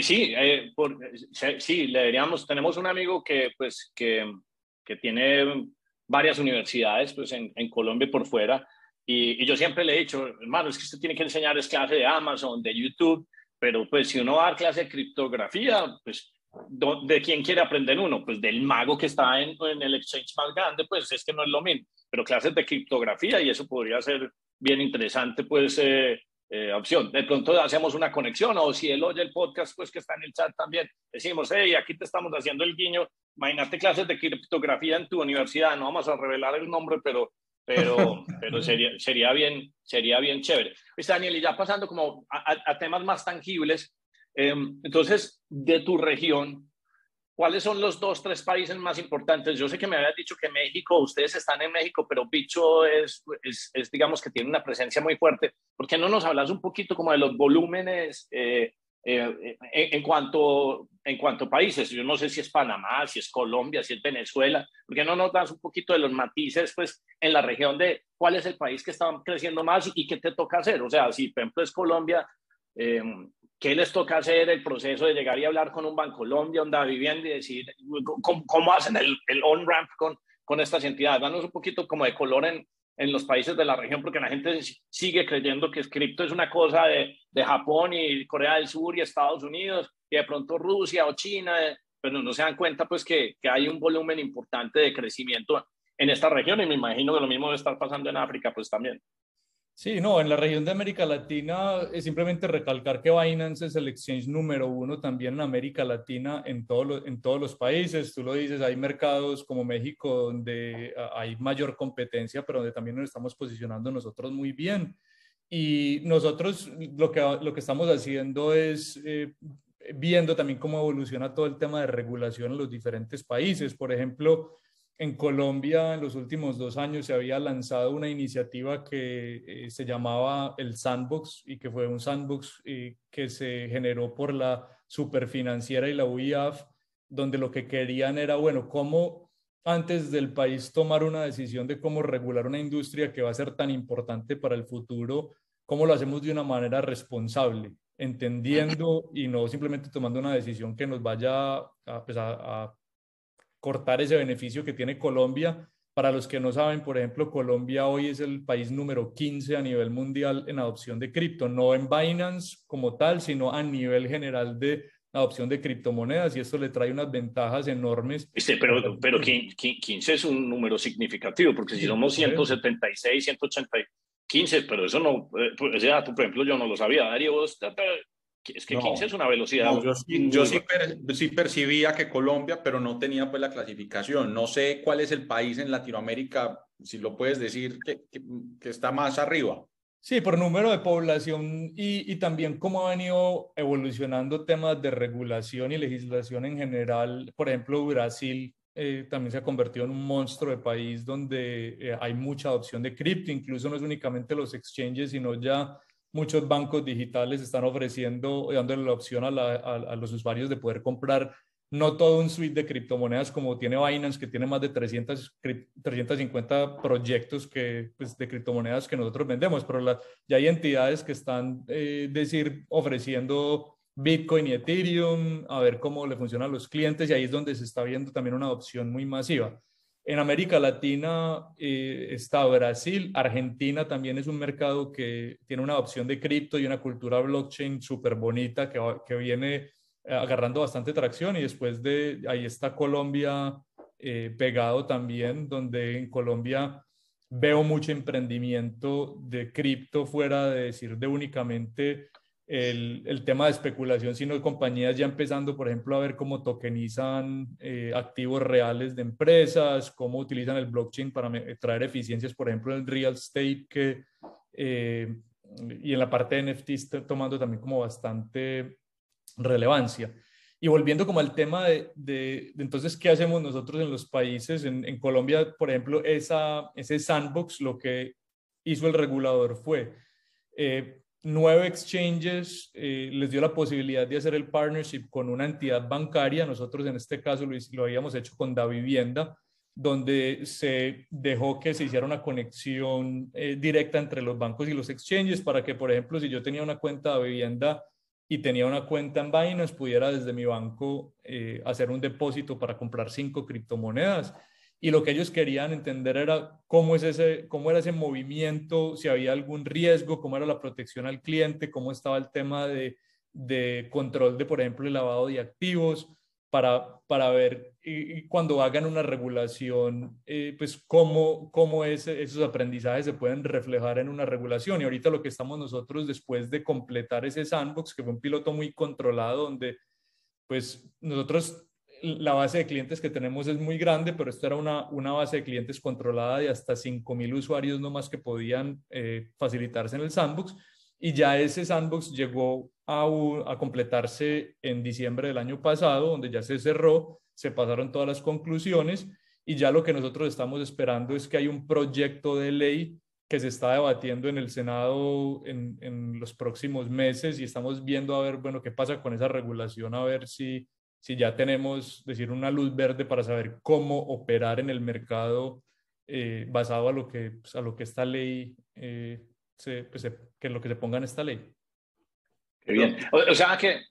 sí, sí, le diríamos, tenemos un amigo que, pues, que que tiene varias universidades pues, en, en Colombia y por fuera. Y, yo siempre le he dicho, hermano, es que usted tiene que enseñar es clase de Amazon, de YouTube, pero pues si uno va a dar clase de criptografía, pues ¿de quién quiere aprender uno? Pues del mago que está en, en, el exchange más grande, pues es que no es lo mismo, pero clases de criptografía y eso podría ser bien interesante, pues eh, eh, opción. De pronto hacemos una conexión o si él oye el podcast, pues que está en el chat también, decimos, hey, aquí te estamos haciendo el guiño, imagínate clases de criptografía en tu universidad, no vamos a revelar el nombre, pero, pero, <laughs> pero sería, sería, bien, sería bien chévere. Pues Daniel, y ya pasando como a, temas más tangibles, entonces, de tu región, ¿Cuáles son los dos, tres países más importantes? Yo sé que me habías dicho que México, ustedes están en México, pero Bicho es, digamos, que tiene una presencia muy fuerte. ¿Por qué no nos hablas un poquito como de los volúmenes eh, eh, en, cuanto, en cuanto a países? Yo no sé si es Panamá, si es Colombia, si es Venezuela. ¿Por qué no nos das un poquito de los matices, pues, en la región de cuál es el país que está creciendo más y, qué te toca hacer? O sea, si por ejemplo es Colombia, eh, ¿Qué les toca hacer el proceso de llegar y hablar con un Bancolombia, onda vivienda y decir cómo, hacen el, on-ramp con, con estas entidades? Danos un poquito como de color en, en los países de la región, porque la gente sigue creyendo que cripto es una cosa de, de, Japón y Corea del Sur y Estados Unidos, y de pronto Rusia o China, pero no se dan cuenta pues que, que hay un volumen importante de crecimiento en esta región y me imagino que lo mismo debe estar pasando en África pues también. Sí, no, en la región de América Latina es simplemente recalcar que Binance es el exchange número uno también en América Latina, en, en todos los países. Tú lo dices, hay mercados como México donde ah, hay mayor competencia, pero donde también nos estamos posicionando nosotros muy bien. Y nosotros lo que, lo que estamos haciendo es eh, viendo también cómo evoluciona todo el tema de regulación en los diferentes países. Por ejemplo, en Colombia, en los últimos dos años, se había lanzado una iniciativa que eh, se llamaba el Sandbox y que fue un sandbox eh, que se generó por la superfinanciera y la UIAF, donde lo que querían era, bueno, cómo antes del país tomar una decisión de cómo regular una industria que va a ser tan importante para el futuro, cómo lo hacemos de una manera responsable, entendiendo y no simplemente tomando una decisión que nos vaya a, pues a cortar ese beneficio que tiene Colombia. Para los que no saben, por ejemplo, Colombia hoy es el país número 15 a nivel mundial en adopción de cripto, no en Binance como tal, sino a nivel general de adopción de criptomonedas y esto le trae unas ventajas enormes. Este, pero, pero 15 es un número significativo, porque si somos 176, 180, 15, pero eso no, eh, pues, ese dato, por ejemplo, yo no lo sabía. Darío, vos es que 15 es una velocidad. yo, sí, percibía que Colombia, pero no tenía pues la clasificación. No sé cuál es el país en Latinoamérica, si lo puedes decir, que, que, está más arriba. Sí, por número de población y, y, también cómo ha venido evolucionando temas de regulación y legislación en general. Por ejemplo, Brasil eh, también se ha convertido en un monstruo de país donde eh, hay mucha adopción de cripto, incluso no es únicamente los exchanges, sino ya muchos bancos digitales están ofreciendo, dándole la opción a, los usuarios de poder comprar no todo un suite de criptomonedas como tiene Binance, que tiene más de 300, 350 proyectos que, pues, de criptomonedas que nosotros vendemos, pero ya hay entidades que están, eh, decir, ofreciendo Bitcoin y Ethereum, a ver cómo le funcionan a los clientes y ahí es donde se está viendo también una adopción muy masiva. En América Latina eh, está Brasil, Argentina también es un mercado que tiene una opción de cripto y una cultura blockchain súper bonita que, que, viene eh, agarrando bastante tracción. Y después de ahí está Colombia eh, pegado también, donde en Colombia veo mucho emprendimiento de cripto fuera de decir de únicamente el, tema de especulación, sino compañías ya empezando, por ejemplo, a ver cómo tokenizan eh, activos reales de empresas, cómo utilizan el blockchain para traer eficiencias, por ejemplo, en el real estate, que, eh, y en la parte de NFT está tomando también como bastante relevancia. Y volviendo como al tema de, entonces, ¿qué hacemos nosotros en los países? En, Colombia, por ejemplo, esa, ese sandbox, lo que hizo el regulador fue eh, nueve exchanges eh, les dio la posibilidad de hacer el partnership con una entidad bancaria. Nosotros en este caso lo, lo habíamos hecho con Da Vivienda, donde se dejó que se hiciera una conexión eh, directa entre los bancos y los exchanges para que, por ejemplo, si yo tenía una cuenta de vivienda y tenía una cuenta en Binance, pudiera desde mi banco eh, hacer un depósito para comprar cinco criptomonedas y lo que ellos querían entender era cómo, es ese, cómo era ese movimiento, si había algún riesgo, cómo era la protección al cliente, cómo estaba el tema de, de control de, por ejemplo, el lavado de activos, para, para ver cuando hagan una regulación, eh, pues cómo, cómo esos aprendizajes se pueden reflejar en una regulación. Y ahorita lo que estamos nosotros después de completar ese sandbox, que fue un piloto muy controlado, donde pues nosotros la base de clientes que tenemos es muy grande, pero esto era una, una base de clientes controlada de hasta 5.000 usuarios no más que podían eh, facilitarse en el sandbox. Y ya ese sandbox llegó a, a, completarse en diciembre del año pasado, donde ya se cerró, se pasaron todas las conclusiones y ya lo que nosotros estamos esperando es que hay un proyecto de ley que se está debatiendo en el Senado en, en los próximos meses y estamos viendo a ver, bueno, qué pasa con esa regulación, a ver si si ya tenemos, decir, una luz verde para saber cómo operar en el mercado eh, basado a lo que, pues, a lo que esta ley, eh, se, pues, que lo que se ponga en esta ley. Qué bien. O, sea que,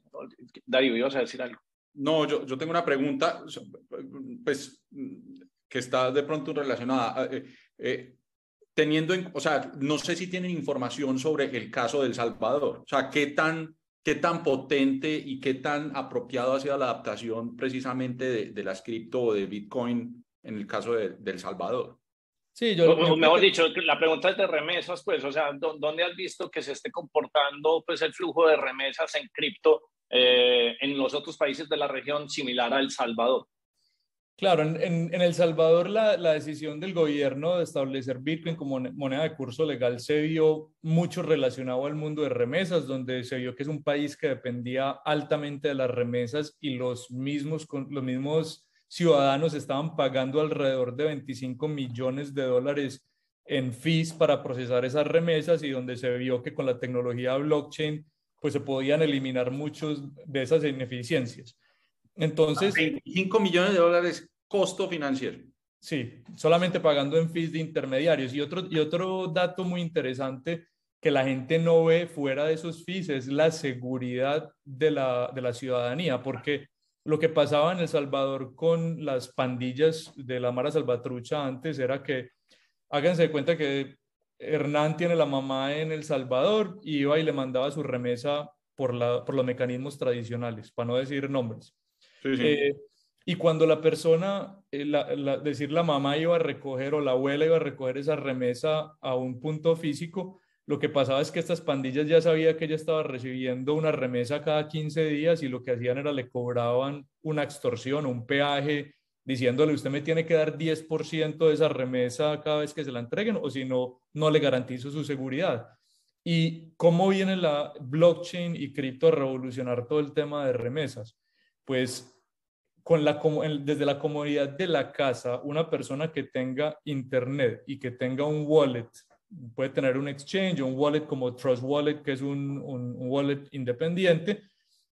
Darío, ibas a decir algo. No, yo, yo tengo una pregunta, pues, que está de pronto relacionada. Eh, teniendo en, o sea, no sé si tienen información sobre el caso del Salvador. O sea, qué tan qué tan potente y qué tan apropiado ha sido la adaptación precisamente de, de las cripto o de Bitcoin en el caso de, El Salvador. Sí, yo, mejor dicho, la pregunta es de remesas, pues, o sea, ¿dónde has visto que se esté comportando pues el flujo de remesas en cripto eh, en los otros países de la región similar a El Salvador? Claro, en, El Salvador la, decisión del gobierno de establecer Bitcoin como moneda de curso legal se vio mucho relacionado al mundo de remesas, donde se vio que es un país que dependía altamente de las remesas y los mismos, ciudadanos estaban pagando alrededor de 25 millones de dólares en fees para procesar esas remesas y donde se vio que con la tecnología blockchain pues se podían eliminar muchos de esas ineficiencias. Entonces... 25 millones de dólares costo financiero. Sí, solamente pagando en fees de intermediarios. Y otro, y otro dato muy interesante que la gente no ve fuera de esos fees es la seguridad de la, de la ciudadanía, porque lo que pasaba en El Salvador con las pandillas de la Mara Salvatrucha antes era que, háganse de cuenta que Hernán tiene la mamá en El Salvador y iba y le mandaba su remesa por, la, por los mecanismos tradicionales, para no decir nombres. Eh, y cuando la persona, eh, decir la mamá iba a recoger o la abuela iba a recoger esa remesa a un punto físico, lo que pasaba es que estas pandillas ya sabía que ella estaba recibiendo una remesa cada 15 días y lo que hacían era le cobraban una extorsión, un peaje, diciéndole usted me tiene que dar 10% de esa remesa cada vez que se la entreguen o si no, no le garantizo su seguridad. ¿Y cómo viene la blockchain y cripto a revolucionar todo el tema de remesas? Pues con la, desde la comodidad de la casa, una persona que tenga internet y que tenga un wallet, puede tener un exchange, un wallet como Trust Wallet, que es un, un, wallet independiente,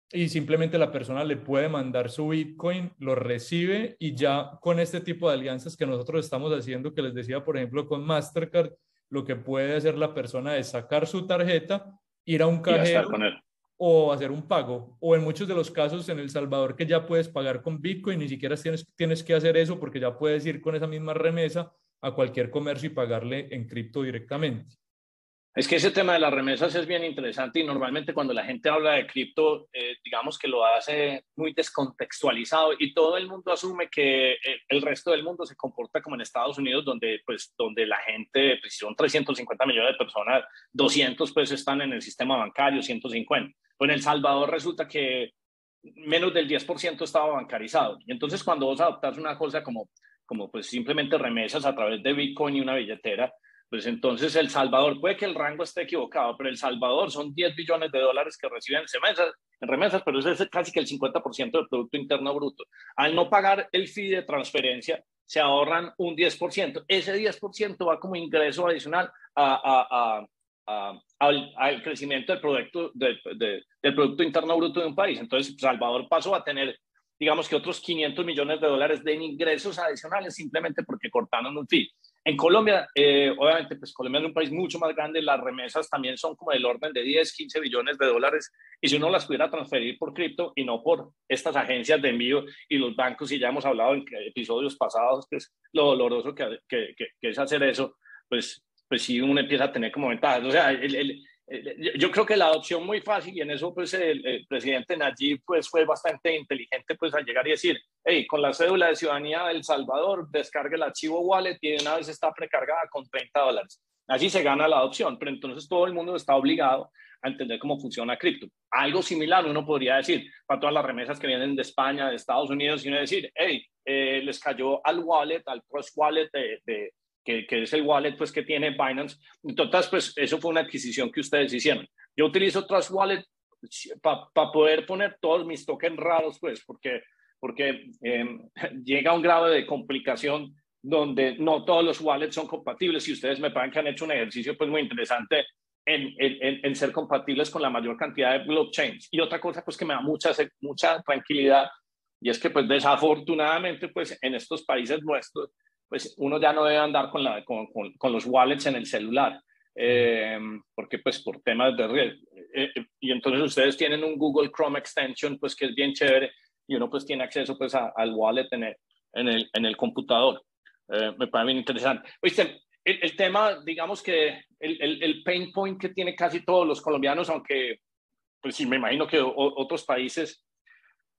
y simplemente la persona le puede mandar su Bitcoin, lo recibe y ya con este tipo de alianzas que nosotros estamos haciendo, que les decía, por ejemplo, con Mastercard, lo que puede hacer la persona es sacar su tarjeta, ir a un cajero o hacer un pago. O en muchos de los casos en El Salvador que ya puedes pagar con Bitcoin, ni siquiera tienes, tienes que hacer eso porque ya puedes ir con esa misma remesa a cualquier comercio y pagarle en cripto directamente. Es que ese tema de las remesas es bien interesante y normalmente cuando la gente habla de cripto, eh, digamos que lo hace muy descontextualizado y todo el mundo asume que eh, el resto del mundo se comporta como en Estados Unidos, donde, pues, donde la gente, pues, son 350 millones de personas, 200 pues están en el sistema bancario, 150. Pues en El Salvador resulta que menos del 10% estaba bancarizado. Y entonces cuando vos adoptas una cosa como, como pues simplemente remesas a través de Bitcoin y una billetera, pues entonces El Salvador, puede que el rango esté equivocado, pero El Salvador son 10 billones de dólares que reciben en remesas, pero eso es casi que el 50% del Producto Interno Bruto. Al no pagar el fee de transferencia, se ahorran un 10%. Ese 10% va como ingreso adicional a, al, crecimiento del producto, del Producto Interno Bruto de un país. Entonces, Salvador pasó a tener, digamos que otros 500 millones de dólares de ingresos adicionales simplemente porque cortaron un fee. En Colombia, eh, obviamente, pues Colombia es un país mucho más grande, las remesas también son como del orden de 10, 15 billones de dólares, y si uno las pudiera transferir por cripto y no por estas agencias de envío y los bancos, y ya hemos hablado en episodios pasados, que es lo doloroso que, que, que, es hacer eso, pues, pues sí uno empieza a tener como ventajas. O sea, el, el, yo creo que la adopción muy fácil y en eso pues el, presidente Nayib pues fue bastante inteligente pues al llegar y decir, hey, con la cédula de ciudadanía del Salvador descargue el archivo wallet y de una vez está precargada con 30 dólares. Así se gana la adopción, pero entonces todo el mundo está obligado a entender cómo funciona cripto. Algo similar uno podría decir para todas las remesas que vienen de España, de Estados Unidos, y uno decir, hey, eh, les cayó al wallet, al cross wallet de que, es el wallet pues, que tiene Binance. Entonces, pues eso fue una adquisición que ustedes hicieron. Yo utilizo Trust Wallet para poder poner todos mis tokens raros, pues, porque, porque em, <laughs> llega a un grado de complicación donde no todos los wallets son compatibles y ustedes me pagan que han hecho un ejercicio pues muy interesante en, en, en, ser compatibles con la mayor cantidad de blockchains. Y otra cosa pues que me da mucha, mucha tranquilidad y es que pues desafortunadamente pues en estos países nuestros pues uno ya no debe andar con, los wallets en el celular, eh, porque pues por temas de red. Eh, eh, y entonces ustedes tienen un Google Chrome extension, pues que es bien chévere, y uno pues tiene acceso pues al wallet en el, en el, computador. me parece bien interesante. Oíste, el, el, tema, digamos que el, el, el, pain point que tiene casi todos los colombianos, aunque pues sí, me imagino que otros países,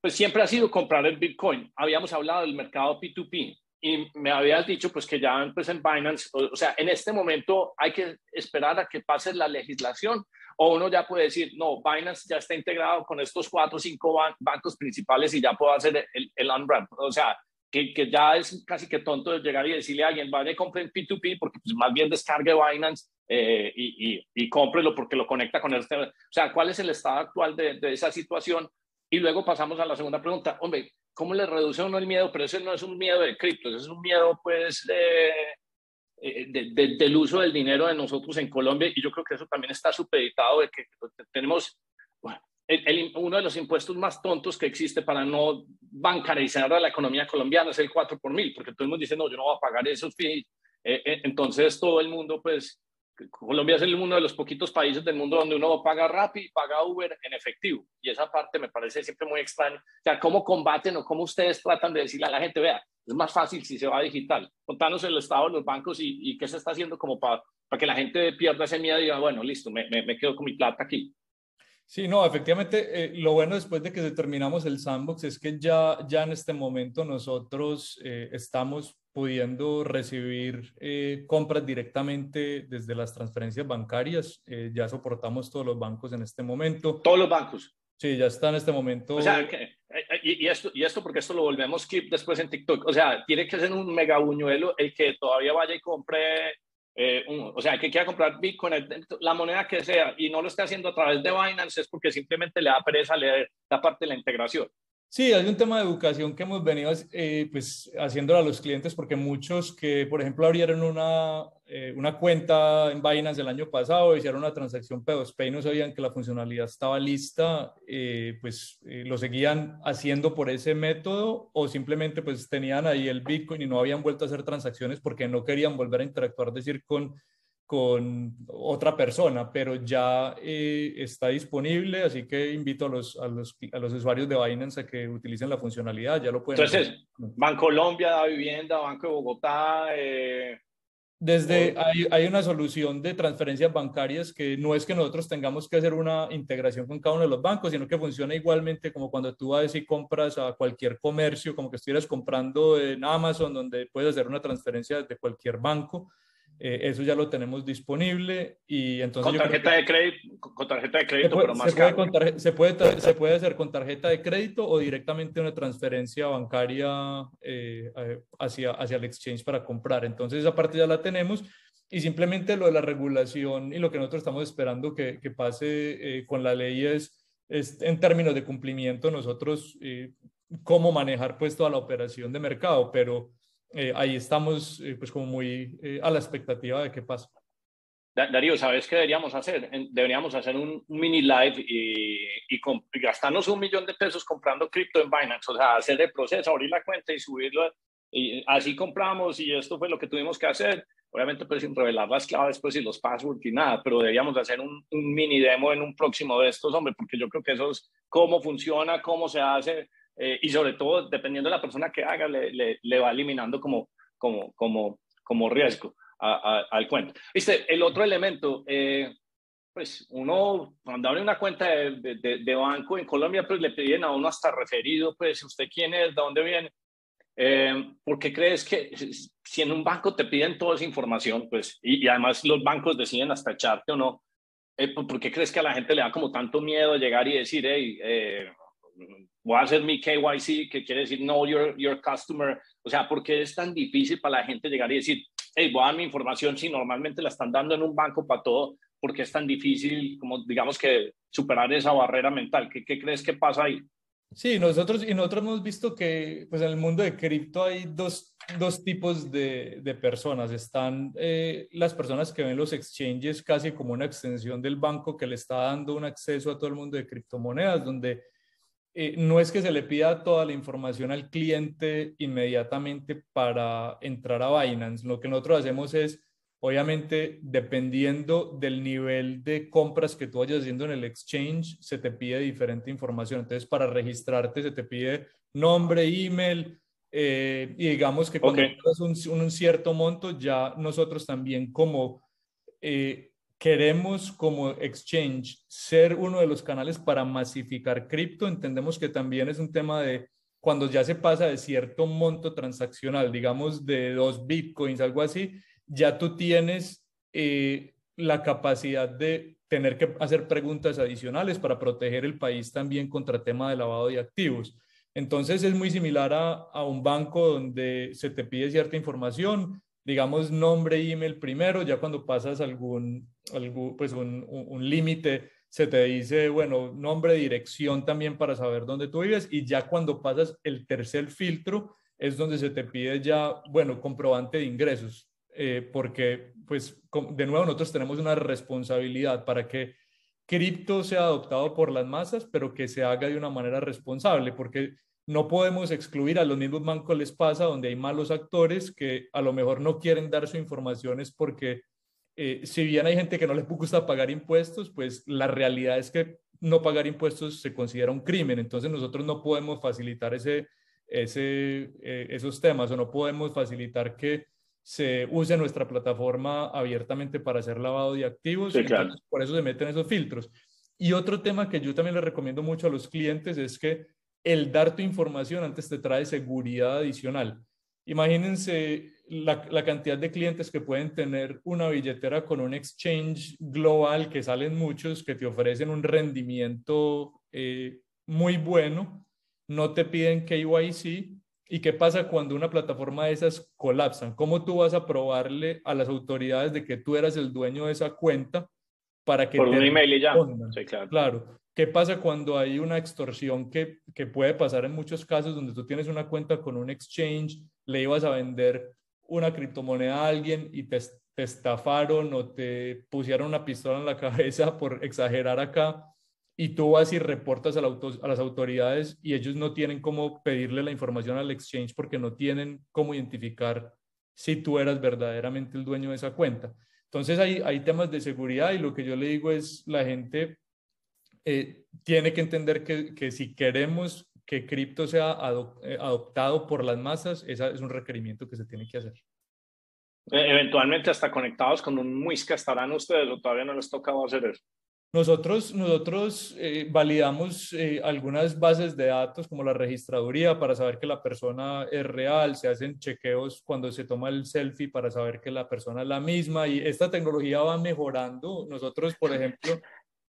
pues siempre ha sido comprar el Bitcoin. Habíamos hablado del mercado P2P y me habías dicho pues que ya pues en Binance, o, sea, en este momento hay que esperar a que pase la legislación o uno ya puede decir, no, Binance ya está integrado con estos cuatro o cinco bancos principales y ya puedo hacer el, el unwrap. O sea, que, que, ya es casi que tonto llegar y decirle a alguien, vaya, compre en P2P porque pues, más bien descargue Binance eh, y, y, y, cómprelo porque lo conecta con este. O sea, ¿cuál es el estado actual de, de esa situación? Y luego pasamos a la segunda pregunta. Hombre, ¿cómo le reduce uno el miedo? Pero ese no es un miedo de cripto, es un miedo pues eh, de, del uso del dinero de nosotros en Colombia y yo creo que eso también está supeditado de que tenemos uno de los impuestos más tontos que existe para no bancarizar a la economía colombiana es el 4 por mil, porque todo el mundo dice, no, yo no voy a pagar esos fees. Eh, eh, entonces todo el mundo pues Colombia es uno de los poquitos países del mundo donde uno paga Rappi, paga Uber en efectivo. Y esa parte me parece siempre muy extraña. O sea, ¿cómo combaten o cómo ustedes tratan de decirle a la gente, vea, es más fácil si se va digital? Contanos el estado de los bancos y, qué se está haciendo como para, que la gente pierda ese miedo y diga, bueno, listo, me, me, quedo con mi plata aquí. Sí, no, efectivamente, eh, lo bueno después de que terminamos el sandbox es que ya, ya en este momento nosotros eh, estamos pudiendo recibir eh, compras directamente desde las transferencias bancarias. Eh, ya soportamos todos los bancos en este momento. Todos los bancos. Sí, ya está en este momento. O sea, eh, y, esto, y esto porque esto lo volvemos clip después en TikTok. O sea, tiene que ser un mega buñuelo el que todavía vaya y compre, o sea, que quiera comprar Bitcoin, la moneda que sea, y no lo esté haciendo a través de Binance, es porque simplemente le da pereza leer la parte de la integración. Sí, hay un tema de educación que hemos venido eh, pues, haciendo a los clientes porque muchos que, por ejemplo, abrieron una, eh, una cuenta en Binance el año pasado, hicieron una transacción P2P y no sabían que la funcionalidad estaba lista, eh, pues lo seguían haciendo por ese método o simplemente pues tenían ahí el Bitcoin y no habían vuelto a hacer transacciones porque no querían volver a interactuar, decir, con con otra persona, pero ya eh, está disponible, así que invito a los, a los, a, los, usuarios de Binance a que utilicen la funcionalidad, ya lo pueden Entonces, Banco Colombia da vivienda, Banco de Bogotá. Eh, Desde, hay, hay, una solución de transferencias bancarias que no es que nosotros tengamos que hacer una integración con cada uno de los bancos, sino que funciona igualmente como cuando tú vas y compras a cualquier comercio, como que estuvieras comprando en Amazon, donde puedes hacer una transferencia de cualquier banco eh, eso ya lo tenemos disponible y entonces... Con tarjeta, de, crédito, con tarjeta de crédito, puede, pero más se puede, se, puede, se puede hacer con tarjeta de crédito o directamente una transferencia bancaria eh, hacia, hacia el exchange para comprar. Entonces esa parte ya la tenemos y simplemente lo de la regulación y lo que nosotros estamos esperando que, que pase eh, con la ley es, es, en términos de cumplimiento nosotros cómo manejar pues toda la operación de mercado, pero eh, ahí estamos eh, pues como muy eh, a la expectativa de qué pasa. Darío, ¿sabes qué deberíamos hacer? Deberíamos hacer un, mini live y, y, gastarnos un millón de pesos comprando cripto en Binance, o sea, hacer el proceso, abrir la cuenta y subirlo. Y así compramos y esto fue lo que tuvimos que hacer. Obviamente, pues sin revelar las claves pues, y los passwords y nada, pero deberíamos hacer un, un mini demo en un próximo de estos, hombre, porque yo creo que eso es cómo funciona, cómo se hace, eh, y sobre todo, dependiendo de la persona que haga, le, le, va eliminando como, como, como, como riesgo al cuento. Viste, el otro elemento, eh, pues uno cuando abre una cuenta de, de, banco en Colombia, pues le piden a uno hasta referido, pues usted quién es, de dónde viene. Eh, ¿Por qué crees que si en un banco te piden toda esa información, pues, y, además los bancos deciden hasta echarte o no, ¿por qué crees que a la gente le da como tanto miedo llegar y decir, hey, voy a hacer mi KYC, que quiere decir Know Your, your Customer. O sea, ¿por qué es tan difícil para la gente llegar y decir, hey, voy a dar mi información si normalmente la están dando en un banco para todo? ¿Por qué es tan difícil, como digamos que superar esa barrera mental? ¿Qué, qué crees que pasa ahí? Sí, nosotros, y nosotros hemos visto que pues en el mundo de cripto hay dos, dos tipos de, de, personas. Están eh, las personas que ven los exchanges casi como una extensión del banco que le está dando un acceso a todo el mundo de criptomonedas, donde eh, no es que se le pida toda la información al cliente inmediatamente para entrar a Binance. Lo que nosotros hacemos es, obviamente, dependiendo del nivel de compras que tú vayas haciendo en el exchange, se te pide diferente información. Entonces, para registrarte se te pide nombre, email, eh, y digamos que cuando un, un, cierto monto, ya nosotros también como... Eh, queremos como exchange ser uno de los canales para masificar cripto, entendemos que también es un tema de cuando ya se pasa de cierto monto transaccional, digamos de dos bitcoins, algo así, ya tú tienes eh, la capacidad de tener que hacer preguntas adicionales para proteger el país también contra tema de lavado de activos. Entonces es muy similar a, a un banco donde se te pide cierta información, digamos, nombre, email primero, ya cuando pasas algún, algún pues un, límite, se te dice, bueno, nombre, dirección también para saber dónde tú vives y ya cuando pasas el tercer filtro es donde se te pide ya, bueno, comprobante de ingresos, eh, porque pues de nuevo nosotros tenemos una responsabilidad para que cripto sea adoptado por las masas, pero que se haga de una manera responsable, porque no podemos excluir a los mismos bancos les pasa donde hay malos actores que a lo mejor no quieren dar su información es porque eh, si bien hay gente que no les gusta pagar impuestos, pues la realidad es que no pagar impuestos se considera un crimen. Entonces nosotros no podemos facilitar ese, ese, eh, esos temas o no podemos facilitar que se use nuestra plataforma abiertamente para hacer lavado de activos. Por eso se meten esos filtros. Y otro tema que yo también le recomiendo mucho a los clientes es que el dar tu información antes te trae seguridad adicional. Imagínense la, cantidad de clientes que pueden tener una billetera con un exchange global, que salen muchos, que te ofrecen un rendimiento eh, muy bueno, no te piden KYC. ¿Y qué pasa cuando una plataforma de esas colapsan? ¿Cómo tú vas a probarle a las autoridades de que tú eras el dueño de esa cuenta para que... Por un email y ya. Sí, claro. claro. ¿Qué pasa cuando hay una extorsión que, que, puede pasar en muchos casos donde tú tienes una cuenta con un exchange, le ibas a vender una criptomoneda a alguien y te, estafaron o te pusieron una pistola en la <laughs> cabeza por exagerar acá y tú vas y reportas a, las autoridades y ellos no tienen cómo pedirle la información al exchange porque no tienen cómo identificar si tú eras verdaderamente el dueño de esa cuenta. Entonces hay, temas de seguridad y lo que yo le digo es la gente eh, tiene que entender que, si queremos que cripto sea eh, adoptado por las masas, ese es un requerimiento que se tiene que hacer. E-, eventualmente hasta conectados con un Muisca estarán ustedes o todavía no les tocado hacer eso. Nosotros, nosotros eh, validamos eh, algunas bases de datos como la registraduría para saber que la persona es real, se hacen chequeos cuando se toma el selfie para saber que la persona es la misma y esta tecnología va mejorando. Nosotros, por ejemplo...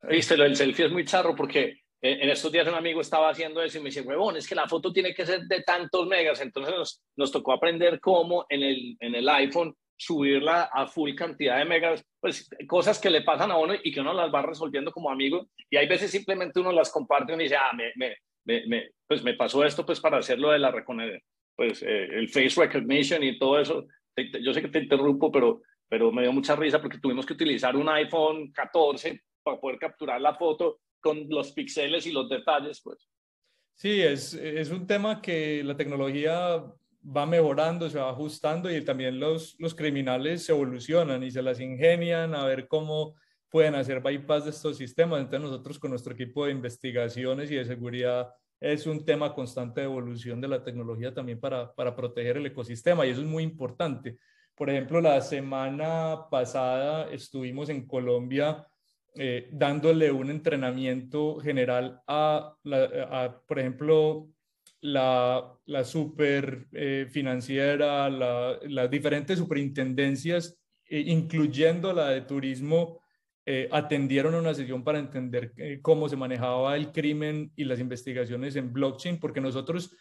Viste, lo del selfie es muy charro porque en estos días un amigo estaba haciendo eso y me dice, huevón, es que la foto tiene que ser de tantos megas. Entonces nos, nos tocó aprender cómo en el, en el iPhone subirla a full cantidad de megas, pues cosas que le pasan a uno y que uno las va resolviendo como amigo. Y hay veces simplemente uno las comparte y dice, ah, me, me, me, pues me pasó esto pues para hacerlo de la pues eh, el face recognition y todo eso. Yo sé que te interrumpo, pero, pero me dio mucha risa porque tuvimos que utilizar un iPhone 14 para poder capturar la foto con los píxeles y los detalles, pues. Sí, es, es un tema que la tecnología va mejorando, se va ajustando y también los, los criminales se evolucionan y se las ingenian a ver cómo pueden hacer bypass de estos sistemas. Entonces nosotros con nuestro equipo de investigaciones y de seguridad es un tema constante de evolución de la tecnología también para, para proteger el ecosistema y eso es muy importante. Por ejemplo, la semana pasada estuvimos en Colombia eh, dándole un entrenamiento general a, por ejemplo, la, la super eh, financiera, las diferentes superintendencias, eh, incluyendo la de turismo, atendieron una sesión para entender cómo se manejaba el crimen y las investigaciones en blockchain, porque nosotros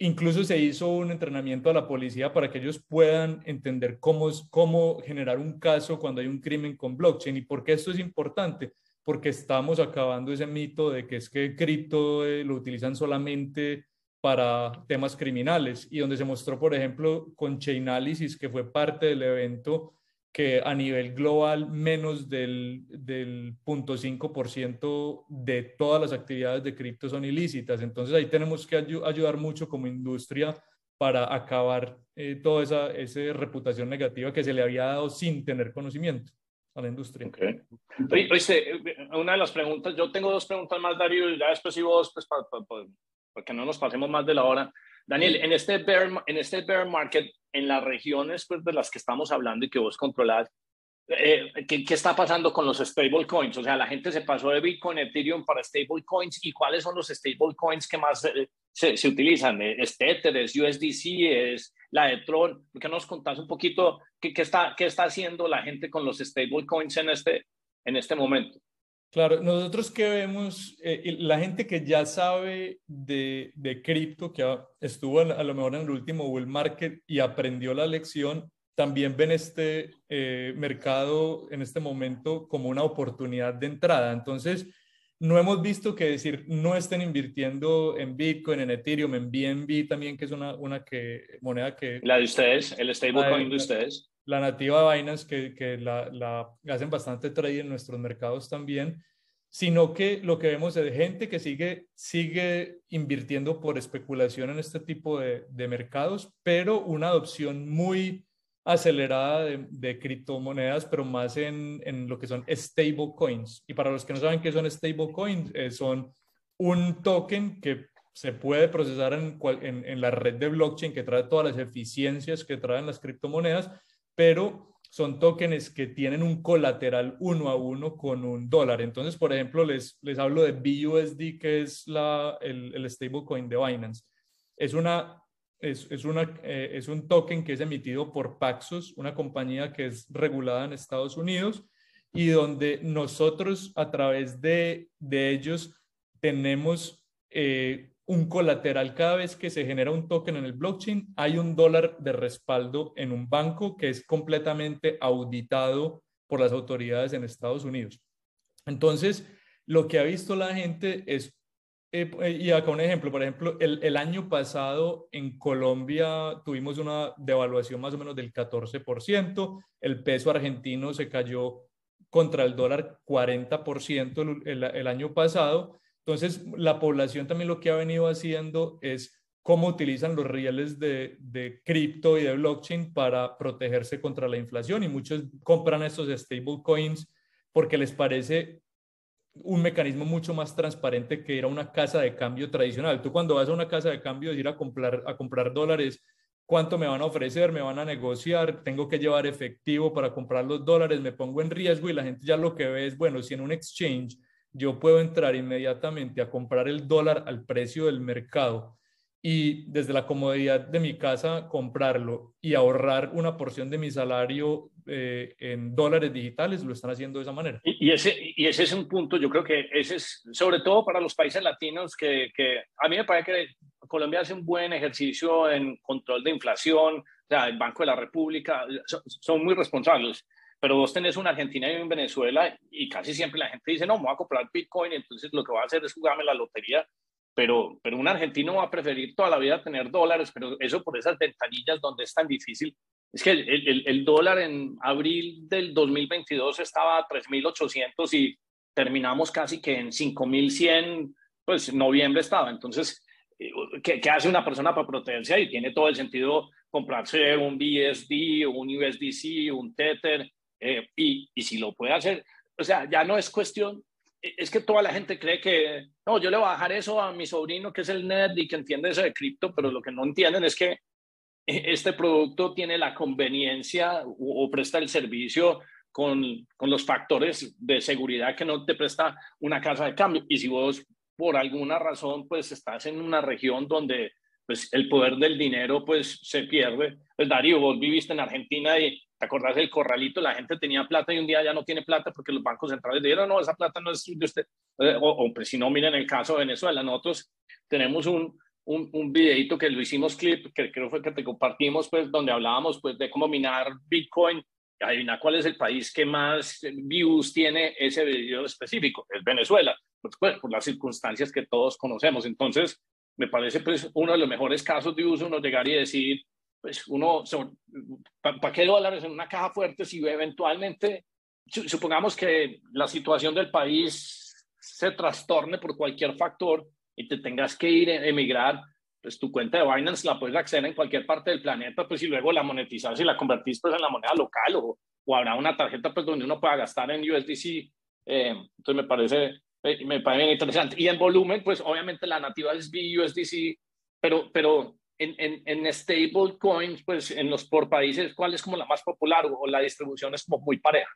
incluso se hizo un entrenamiento a la policía para que ellos puedan entender cómo, cómo generar un caso cuando hay un crimen con blockchain. Y por qué esto es importante porque estamos acabando ese mito de que es que cripto eh, lo utilizan solamente para temas criminales. Y donde se mostró, por ejemplo, con Chainalysis, que fue parte del evento, que a nivel global menos del, del 0.5% de todas las actividades de cripto son ilícitas. Entonces ahí tenemos que ayudar mucho como industria para acabar eh, toda esa, esa reputación negativa que se le había dado sin tener conocimiento a la industria. Okay. Oye, una de las preguntas, yo tengo dos preguntas más, Darío, y ya después si vos, pues, para, que no nos pasemos más de la hora. Daniel, en este, bear, en este bear market, en las regiones pues, de las que estamos hablando y que vos controlás, eh, ¿qué, ¿qué, está pasando con los stable coins? O sea, la gente se pasó de Bitcoin, Ethereum para stable coins y cuáles son los stable coins que más eh, se, se, utilizan? ¿Es Tether, es USDC, es la de Tron? ¿Por qué nos contás un poquito qué, qué, está, qué está haciendo la gente con los stable coins en este, en este momento? Claro, nosotros que vemos, eh, la gente que ya sabe de, de cripto, que estuvo a lo mejor en el último bull market y aprendió la lección, también ven este eh, mercado en este momento como una oportunidad de entrada. Entonces, no hemos visto que decir, no estén invirtiendo en Bitcoin, en Ethereum, en BNB también, que es una, una que, moneda que... La de ustedes, el stablecoin de ustedes. La nativa de Binance, que, que la, la, hacen bastante trade en nuestros mercados también, sino que lo que vemos es gente que sigue, sigue invirtiendo por especulación en este tipo de, de mercados, pero una adopción muy acelerada de, criptomonedas, pero más en, en, lo que son stable coins. Y para los que no saben qué son stable coins, eh, son un token que se puede procesar en, en, en, la red de blockchain que trae todas las eficiencias que traen las criptomonedas, pero son tokens que tienen un colateral uno a uno con un dólar. Entonces, por ejemplo, les, les hablo de BUSD, que es la, el, el stablecoin de Binance. Es una es, una, eh, es un token que es emitido por Paxos, una compañía que es regulada en Estados Unidos y donde nosotros a través de, de ellos tenemos eh, un colateral cada vez que se genera un token en el blockchain, hay un dólar de respaldo en un banco que es completamente auditado por las autoridades en Estados Unidos. Entonces, lo que ha visto la gente es eh, y acá un ejemplo, por ejemplo, el, el, año pasado en Colombia tuvimos una devaluación más o menos del 14%, el peso argentino se cayó contra el dólar 40% el, el, el año pasado, entonces la población también lo que ha venido haciendo es cómo utilizan los rieles de, de cripto y de blockchain para protegerse contra la inflación y muchos compran estos stablecoins porque les parece un mecanismo mucho más transparente que ir a una casa de cambio tradicional. Tú cuando vas a una casa de cambio, ir a comprar, a comprar dólares, ¿cuánto me van a ofrecer? ¿Me van a negociar? ¿Tengo que llevar efectivo para comprar los dólares? ¿Me pongo en riesgo? Y la gente ya lo que ve es, bueno, si en un exchange yo puedo entrar inmediatamente a comprar el dólar al precio del mercado y desde la comodidad de mi casa comprarlo y ahorrar una porción de mi salario eh, en dólares digitales, lo están haciendo de esa manera. Y, ese, y ese es un punto, yo creo que ese es, sobre todo para los países latinos, que, a mí me parece que Colombia hace un buen ejercicio en control de inflación, o sea, el Banco de la República, son muy responsables pero vos tenés una Argentina y un Venezuela y casi siempre la gente dice, no, me voy a comprar Bitcoin, entonces lo que voy a hacer es jugarme la lotería pero, pero un argentino va a preferir toda la vida tener dólares, pero eso por esas ventanillas donde es tan difícil. Es que el, el, dólar en abril del 2022 estaba a 3.800 y terminamos casi que en 5.100, pues noviembre estaba. Entonces, eh, ¿qué, ¿qué, hace una persona para protegerse ahí? Tiene todo el sentido comprarse un BSD, un USDC, un Tether, eh, y, y si lo puede hacer, o sea, ya no es cuestión es que toda la gente cree que, no, yo le voy a dejar eso a mi sobrino que es el NED y que entiende eso de cripto, pero lo que no entienden es que este producto tiene la conveniencia o, presta el servicio con, con, los factores de seguridad que no te presta una casa de cambio. Y si vos por alguna razón pues estás en una región donde pues el poder del dinero pues se pierde, pues Darío, vos viviste en Argentina y ¿Te acordás del corralito? La gente tenía plata y un día ya no tiene plata porque los bancos centrales dijeron, no, esa plata no es de usted. Eh, o, pues si no, miren el caso de Venezuela. Nosotros tenemos un, un, un, videito que lo hicimos clip, que creo fue que te compartimos, pues, donde hablábamos, pues, de cómo minar Bitcoin. Adivina cuál es el país que más views tiene ese video específico. Es Venezuela, pues, pues, por las circunstancias que todos conocemos. Entonces, me parece, pues, uno de los mejores casos de uso, uno llegar y decir, pues uno, ¿para qué dólares en una caja fuerte si eventualmente, supongamos que la situación del país se trastorne por cualquier factor y te tengas que ir a emigrar, pues tu cuenta de Binance la puedes acceder en cualquier parte del planeta, pues y luego la monetizas y la convertís pues en la moneda local o, o habrá una tarjeta pues donde uno pueda gastar en USDC. Eh, entonces me parece, eh, me parece bien interesante. Y en volumen, pues obviamente la nativa es BUSDC, pero, pero en, en, en stable coins, pues en los por países, ¿cuál es como la más popular o, la distribución es como muy pareja?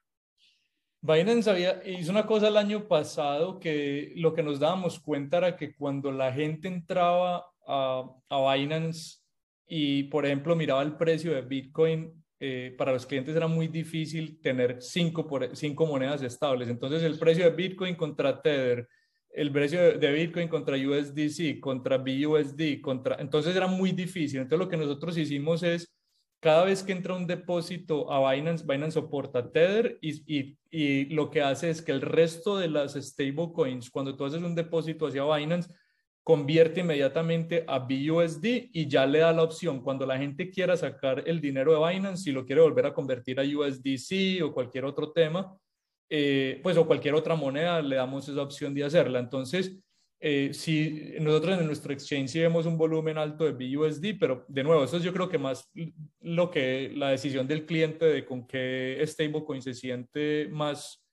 Binance había, hizo una cosa el año pasado que lo que nos dábamos cuenta era que cuando la gente entraba a, a Binance y, por ejemplo, miraba el precio de Bitcoin, eh, para los clientes era muy difícil tener cinco, por, cinco monedas estables. Entonces, el precio de Bitcoin contra Tether, el precio de Bitcoin contra USDC, contra BUSD, contra... Entonces era muy difícil. Entonces lo que nosotros hicimos es, cada vez que entra un depósito a Binance, Binance soporta Tether y, y, y lo que hace es que el resto de las stablecoins, cuando tú haces un depósito hacia Binance, convierte inmediatamente a BUSD y ya le da la opción cuando la gente quiera sacar el dinero de Binance, si lo quiere volver a convertir a USDC o cualquier otro tema, eh, pues o cualquier otra moneda, le damos esa opción de hacerla. Entonces, eh, si nosotros en nuestro exchange vemos un volumen alto de BUSD, pero de nuevo, eso es yo creo que más lo que la decisión del cliente de con qué stablecoin se siente más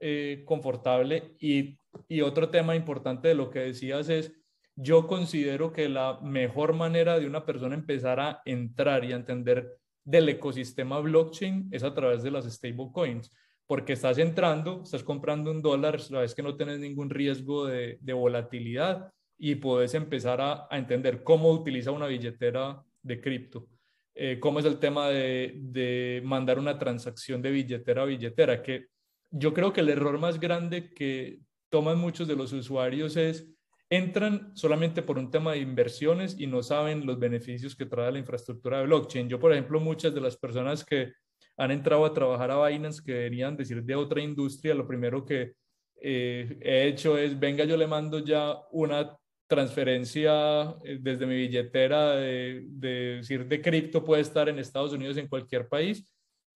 eh, confortable. Y, y otro tema importante de lo que decías es, yo considero que la mejor manera de una persona empezar a entrar y a entender del ecosistema blockchain es a través de las stablecoins porque estás entrando, estás comprando un dólar, sabes que no tienes ningún riesgo de, volatilidad y puedes empezar a, entender cómo utiliza una billetera de cripto. Eh, cómo es el tema de, de, mandar una transacción de billetera a billetera, que yo creo que el error más grande que toman muchos de los usuarios es entran solamente por un tema de inversiones y no saben los beneficios que trae la infraestructura de blockchain. Yo, por ejemplo, muchas de las personas que han entrado a trabajar a Binance que deberían decir de otra industria, lo primero que eh, he hecho es, venga, yo le mando ya una transferencia eh, desde mi billetera de, decir de cripto puede estar en Estados Unidos en cualquier país.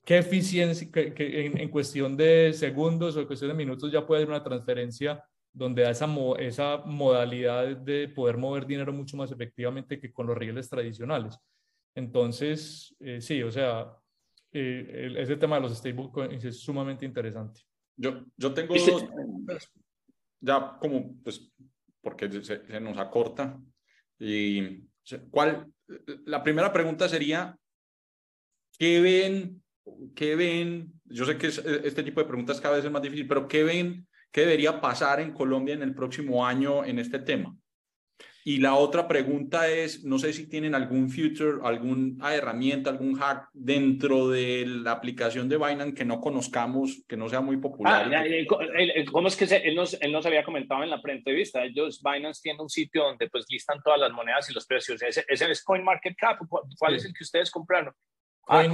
¿Qué eficiencia, que, en, cuestión de segundos o en cuestión de minutos ya puede haber una transferencia donde da esa, esa modalidad de poder mover dinero mucho más efectivamente que con los rieles tradicionales. Entonces, eh, sí, o sea, eh, ese tema de los stablecoins es sumamente interesante. Yo, yo tengo dos, ya como, pues, porque se, se nos acorta. Y, ¿cuál? La primera pregunta sería, ¿qué ven? ¿Qué ven? Yo sé que este tipo de preguntas cada vez es más difícil, pero ¿qué ven ¿Qué debería pasar en Colombia en el próximo año en este tema? Y la otra pregunta es, no sé si tienen algún future, alguna herramienta, algún hack dentro de la aplicación de Binance que no conozcamos, que no sea muy popular. Ah, ¿Cómo es que él, nos, él, nos, había comentado en la pre-entrevista? Ellos, Binance tiene un sitio donde pues listan todas las monedas y los precios. ¿Ese, ese es CoinMarketCap? ¿Cuál es el que ustedes compraron? Ah,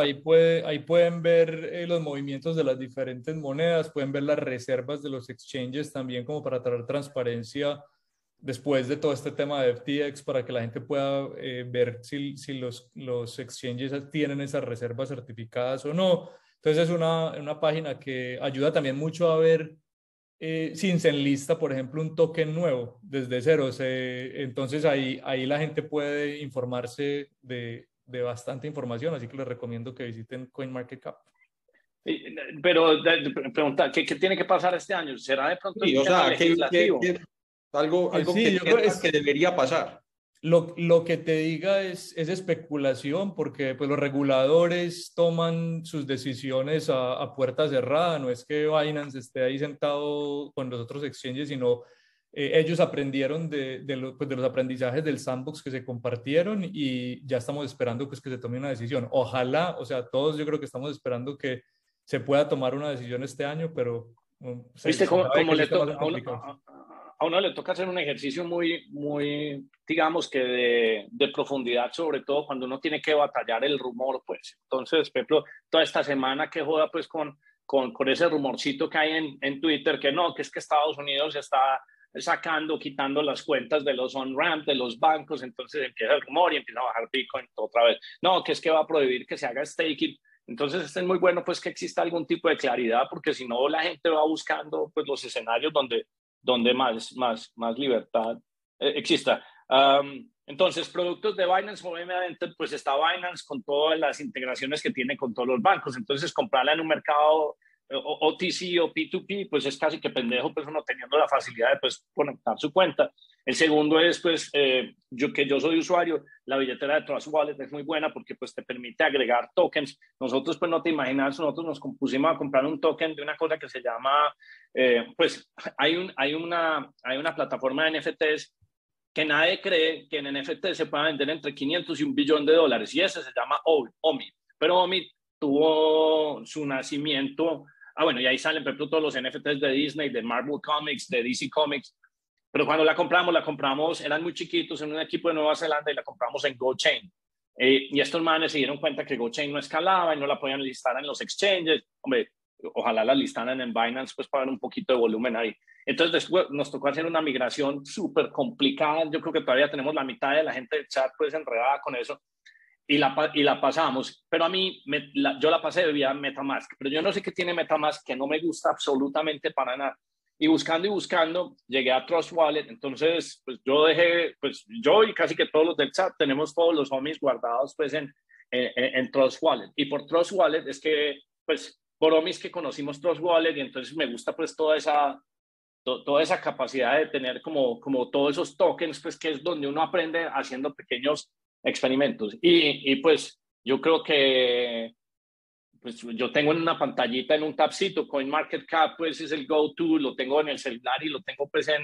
ahí, puede, ahí pueden ver eh, los movimientos de las diferentes monedas, pueden ver las reservas de los exchanges también como para traer transparencia después de todo este tema de FTX para que la gente pueda eh, ver si, si los, los exchanges tienen esas reservas certificadas o no. Entonces es una, una página que ayuda también mucho a ver eh, sin se enlista, por ejemplo, un token nuevo desde cero. Se, entonces ahí, ahí la gente puede informarse de, de bastante información, así que les recomiendo que visiten CoinMarketCap. Pero pregunta, ¿qué, ¿qué, tiene que pasar este año? ¿Será de pronto sí, o sea, legislativo? Algo, algo sí, que, es, que debería pasar? Lo, lo, que te diga es, es especulación porque pues, los reguladores toman sus decisiones a, a puerta cerrada, no es que Binance esté ahí sentado con los otros exchanges, sino eh, ellos aprendieron de, pues, de, los aprendizajes del sandbox que se compartieron y ya estamos esperando pues, que se tome una decisión. Ojalá, o sea, todos yo creo que estamos esperando que se pueda tomar una decisión este año, pero... Um, ¿Viste cómo, le toca, a, uno, le toca hacer un ejercicio muy, muy digamos que de, profundidad, sobre todo cuando uno tiene que batallar el rumor, pues. Entonces, por ejemplo, toda esta semana que joda pues con, con, ese rumorcito que hay en, Twitter, que no, que es que Estados Unidos está sacando, quitando las cuentas de los on-ramp, de los bancos, entonces empieza el rumor y empieza a bajar Bitcoin otra vez. No, que es que va a prohibir que se haga staking. Entonces, es muy bueno pues que exista algún tipo de claridad, porque si no, la gente va buscando pues los escenarios donde, donde más, más, más libertad eh, exista. entonces, productos de Binance, obviamente, pues está Binance con todas las integraciones que tiene con todos los bancos. Entonces, comprarla en un mercado OTC o P2P, pues es casi que pendejo, pues uno teniendo la facilidad de pues conectar su cuenta. El segundo es, pues, eh, yo que yo soy usuario, la billetera de Trust Wallet es muy buena porque pues te permite agregar tokens. Nosotros, pues, no te imaginas, nosotros nos compusimos a comprar un token de una cosa que se llama, eh, pues, hay, un, hay, una, hay una plataforma de NFTs que nadie cree que en NFT se pueda vender entre 500 y un billón de dólares y ese se llama OMID. Pero OMID tuvo su nacimiento Ah, bueno, y ahí salen, por ejemplo, todos los NFTs de Disney, de Marvel Comics, de DC Comics. Pero cuando la compramos, la compramos, eran muy chiquitos en un equipo de Nueva Zelanda y la compramos en GoChain. Eh, y estos manes se dieron cuenta que GoChain no escalaba y no la podían listar en los exchanges. Hombre, ojalá la listaran en Binance, pues para dar un poquito de volumen ahí. Entonces después nos tocó hacer una migración súper complicada. Yo creo que todavía tenemos la mitad de la gente del chat pues enredada con eso y la, y la pasamos. Pero a mí, yo la pasé de vía Metamask, pero yo no sé qué tiene Metamask que no me gusta absolutamente para nada. Y buscando y buscando, llegué a Trust Wallet. Entonces, pues yo dejé, pues yo y casi que todos los del chat tenemos todos los homies guardados pues en, en, Trust Wallet. Y por Trust Wallet es que, pues, por homies que conocimos Trust Wallet y entonces me gusta pues toda esa, toda esa capacidad de tener como, como todos esos tokens, pues que es donde uno aprende haciendo pequeños experimentos. Y, y pues yo creo que pues yo tengo en una pantallita, en un tabcito, CoinMarketCap, pues es el go-to, lo tengo en el celular y lo tengo pues en,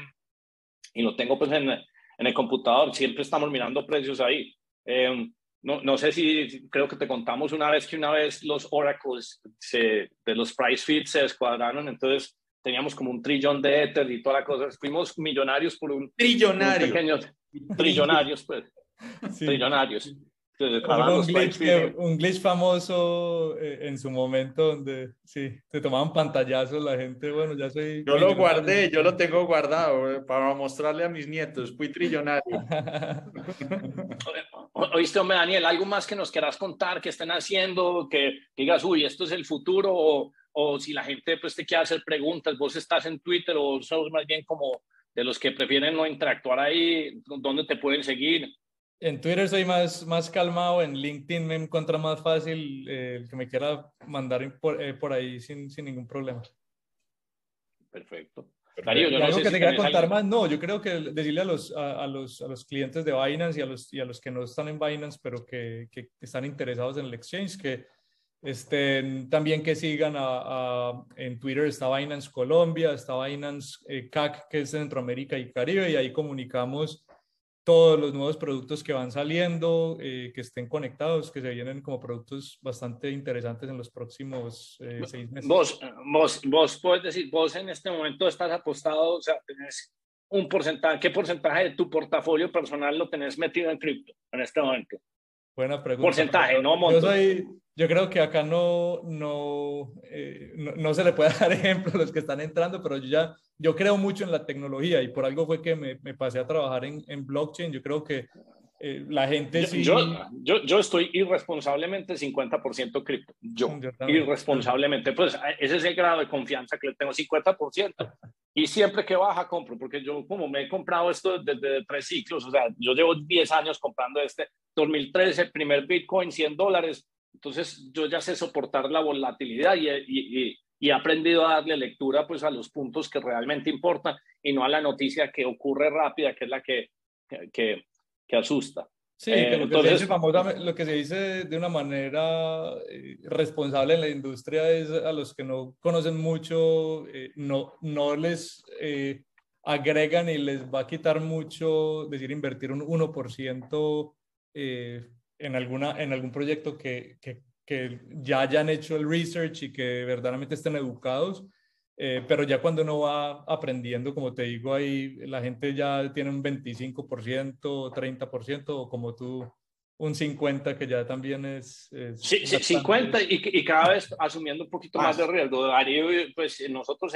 y lo tengo pues en, en el computador, siempre estamos mirando precios ahí. Em, no, no, sé si, creo que te contamos una vez que una vez los oracles se, de los price feeds se descuadraron, entonces teníamos como un trillón de Ether y toda la cosa, fuimos millonarios por un... Trillonario. trillonarios, pues. Trillonarios. Un glitch, famoso eh, en su momento donde sí, te tomaban pantallazos la gente, bueno, ya soy... Yo lo guardé, yo lo tengo guardado eh, para mostrarle a mis nietos, fui trillonario. <laughs> Oíste, hombre, Daniel, ¿algo más que nos quieras contar, que estén haciendo, que, digas, uy, esto es el futuro, o, o si la gente pues te quiere hacer preguntas, vos estás en Twitter o sos más bien como de los que prefieren no interactuar ahí, ¿dónde te pueden seguir? En Twitter soy más, más calmado, en LinkedIn me encuentra más fácil eh, el que me quiera mandar por, eh, por ahí sin, sin, ningún problema. Perfecto. Darío, yo no algo que te quiera contar más, no, yo creo que decirle a los, a, los, a los clientes de Binance y a los, y a los que no están en Binance, pero que, que están interesados en el exchange, que este, también que sigan a, en Twitter está Binance Colombia, está Binance eh, CAC, que es Centroamérica y Caribe, y ahí comunicamos todos los nuevos productos que van saliendo, eh, que estén conectados, que se vienen como productos bastante interesantes en los próximos eh, seis meses. Vos, vos, vos puedes decir, vos en este momento estás apostado, o sea, tenés un porcentaje, ¿qué porcentaje de tu portafolio personal lo tenés metido en cripto en este momento? Buena pregunta. Porcentaje, no monto. Yo, soy, yo creo que acá no, no, eh, no, no, se le puede <laughs> dar ejemplo a los que están entrando, pero yo ya, yo creo mucho en la tecnología y por algo fue que me, me pasé a trabajar en, en, blockchain. Yo creo que eh, la gente yo, sí... Yo, yo, yo estoy irresponsablemente 50% cripto. Yo, irresponsablemente. Pues ese es el grado de confianza que le tengo, 50%. Y siempre que baja compro, porque yo como me he comprado esto desde tres ciclos, o sea, yo llevo 10 años comprando este 2013, primer Bitcoin, 100 dólares, entonces yo ya sé soportar la volatilidad y, y, y, he aprendido a darle lectura pues a los puntos que realmente importan y no a la noticia que ocurre rápida, que es la que, que, que asusta. Sí, eh, lo, entonces, que dice lo que se dice de una manera eh, responsable en la industria es a los que no conocen mucho, eh, no, no les eh, agregan y les va a quitar mucho, decir, invertir un 1% en, alguna, en algún proyecto que, que, que, ya hayan hecho el research y que verdaderamente estén educados. Eh, pero ya cuando uno va aprendiendo, como te digo, ahí la gente ya tiene un 25%, 30%, o como tú, un 50%, que ya también es... sí, sí 50% y, y, cada vez asumiendo un poquito más, de riesgo. Darío, pues nosotros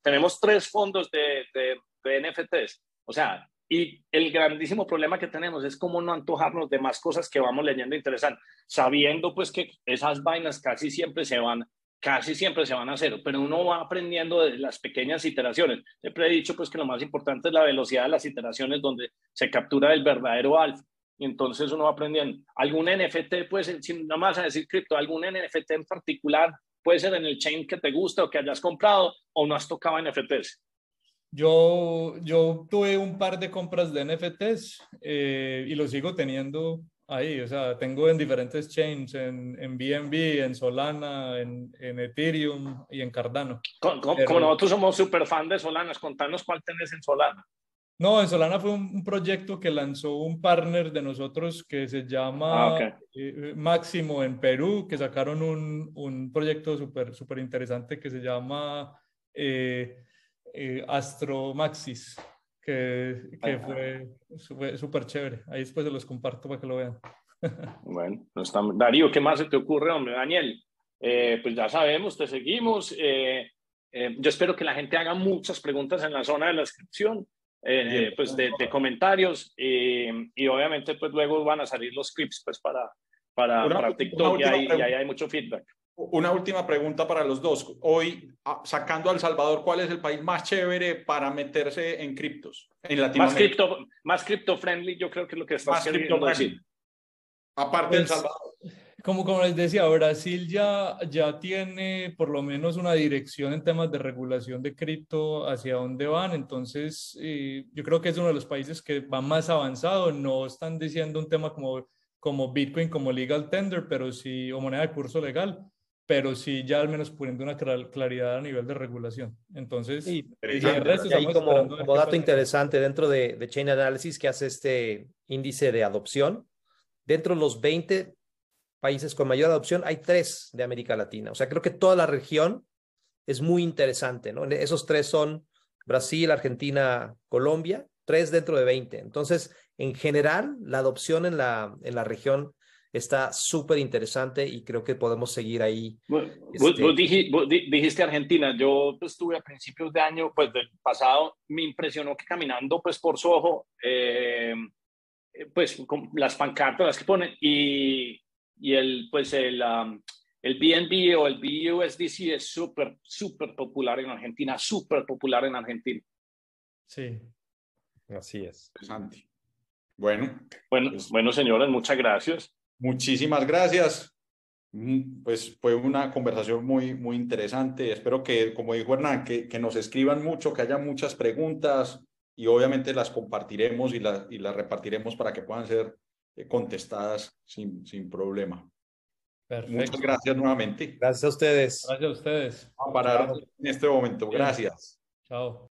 tenemos tres fondos de, de, de NFTs. O sea, y el grandísimo problema que tenemos es cómo no antojarnos de más cosas que vamos leyendo interesantes, sabiendo pues que esas vainas casi siempre se van, casi siempre se van a cero, pero uno va aprendiendo de las pequeñas iteraciones. Siempre he dicho pues que lo más importante es la velocidad de las iteraciones donde se captura el verdadero alfa. Y entonces uno va aprendiendo. Algún NFT, pues, si nada más a decir cripto, algún NFT en particular, puede ser en el chain que te gusta o que hayas comprado o no has tocado NFTs. Yo, yo tuve un par de compras de NFTs eh, y lo sigo teniendo ahí. O sea, tengo en diferentes chains, en, en BNB, en Solana, en, en Ethereum y en Cardano. Como, Pero, nosotros somos súper fan de Solana, contanos cuál tenés en Solana. No, en Solana fue un, un, proyecto que lanzó un partner de nosotros que se llama ah, okay. eh, Máximo en Perú, que sacaron un, un proyecto súper super interesante que se llama... Eh, eh, Astro Maxis, que, que fue súper chévere. Ahí después se los comparto para que lo vean. <laughs> bueno, no está... Darío, ¿qué más se te ocurre, hombre? Daniel, eh, pues ya sabemos, te seguimos. Eh, eh, yo espero que la gente haga muchas preguntas en la zona de la descripción. Eh, pues de, de comentarios y, y, obviamente pues luego van a salir los clips pues para, para, una, para TikTok y ahí, y ahí hay mucho feedback. Una última pregunta para los dos. Hoy, sacando a El Salvador, ¿cuál es el país más chévere para meterse en criptos? En Latinoamérica. Más cripto, más cripto friendly, yo creo que es lo que está queriendo decir. Aparte pues, del Salvador. Como, como les decía, Brasil ya, ya tiene por lo menos una dirección en temas de regulación de cripto hacia dónde van. Entonces, eh, yo creo que es uno de los países que va más avanzado. No están diciendo un tema como, como Bitcoin, como legal tender, pero sí, o moneda de curso legal pero sí ya al menos poniendo una claridad a nivel de regulación. Entonces, y, y resto, ahí como, como dato interesante dentro de, de, Chain Analysis que hace este índice de adopción, dentro de los 20 países con mayor adopción hay tres de América Latina. O sea, creo que toda la región es muy interesante, ¿no? Esos tres son Brasil, Argentina, Colombia, tres dentro de 20. Entonces, en general, la adopción en la, en la región está súper interesante y creo que podemos seguir ahí. Vos, este... vos, dijiste, vos, dijiste, Argentina, yo pues, estuve a principios de año, pues del pasado, me impresionó que caminando pues por Soho, eh, pues con las pancartas las que ponen y, y el, pues el, um, el BNB o el BUSDC es súper, súper popular en Argentina, súper popular en Argentina. Sí. Así es. Interesante. Bueno. Bueno, pues, bueno, señores, muchas gracias. Muchísimas gracias. Mm, pues fue una conversación muy, muy interesante. Espero que, como dijo Hernán, que, que nos escriban mucho, que haya muchas preguntas y obviamente las compartiremos y, las y las repartiremos para que puedan ser eh, contestadas sin, sin problema. Perfecto. Muchas gracias nuevamente. Gracias a ustedes. Gracias a ustedes. Vamos a parar en este momento. Gracias. Chao.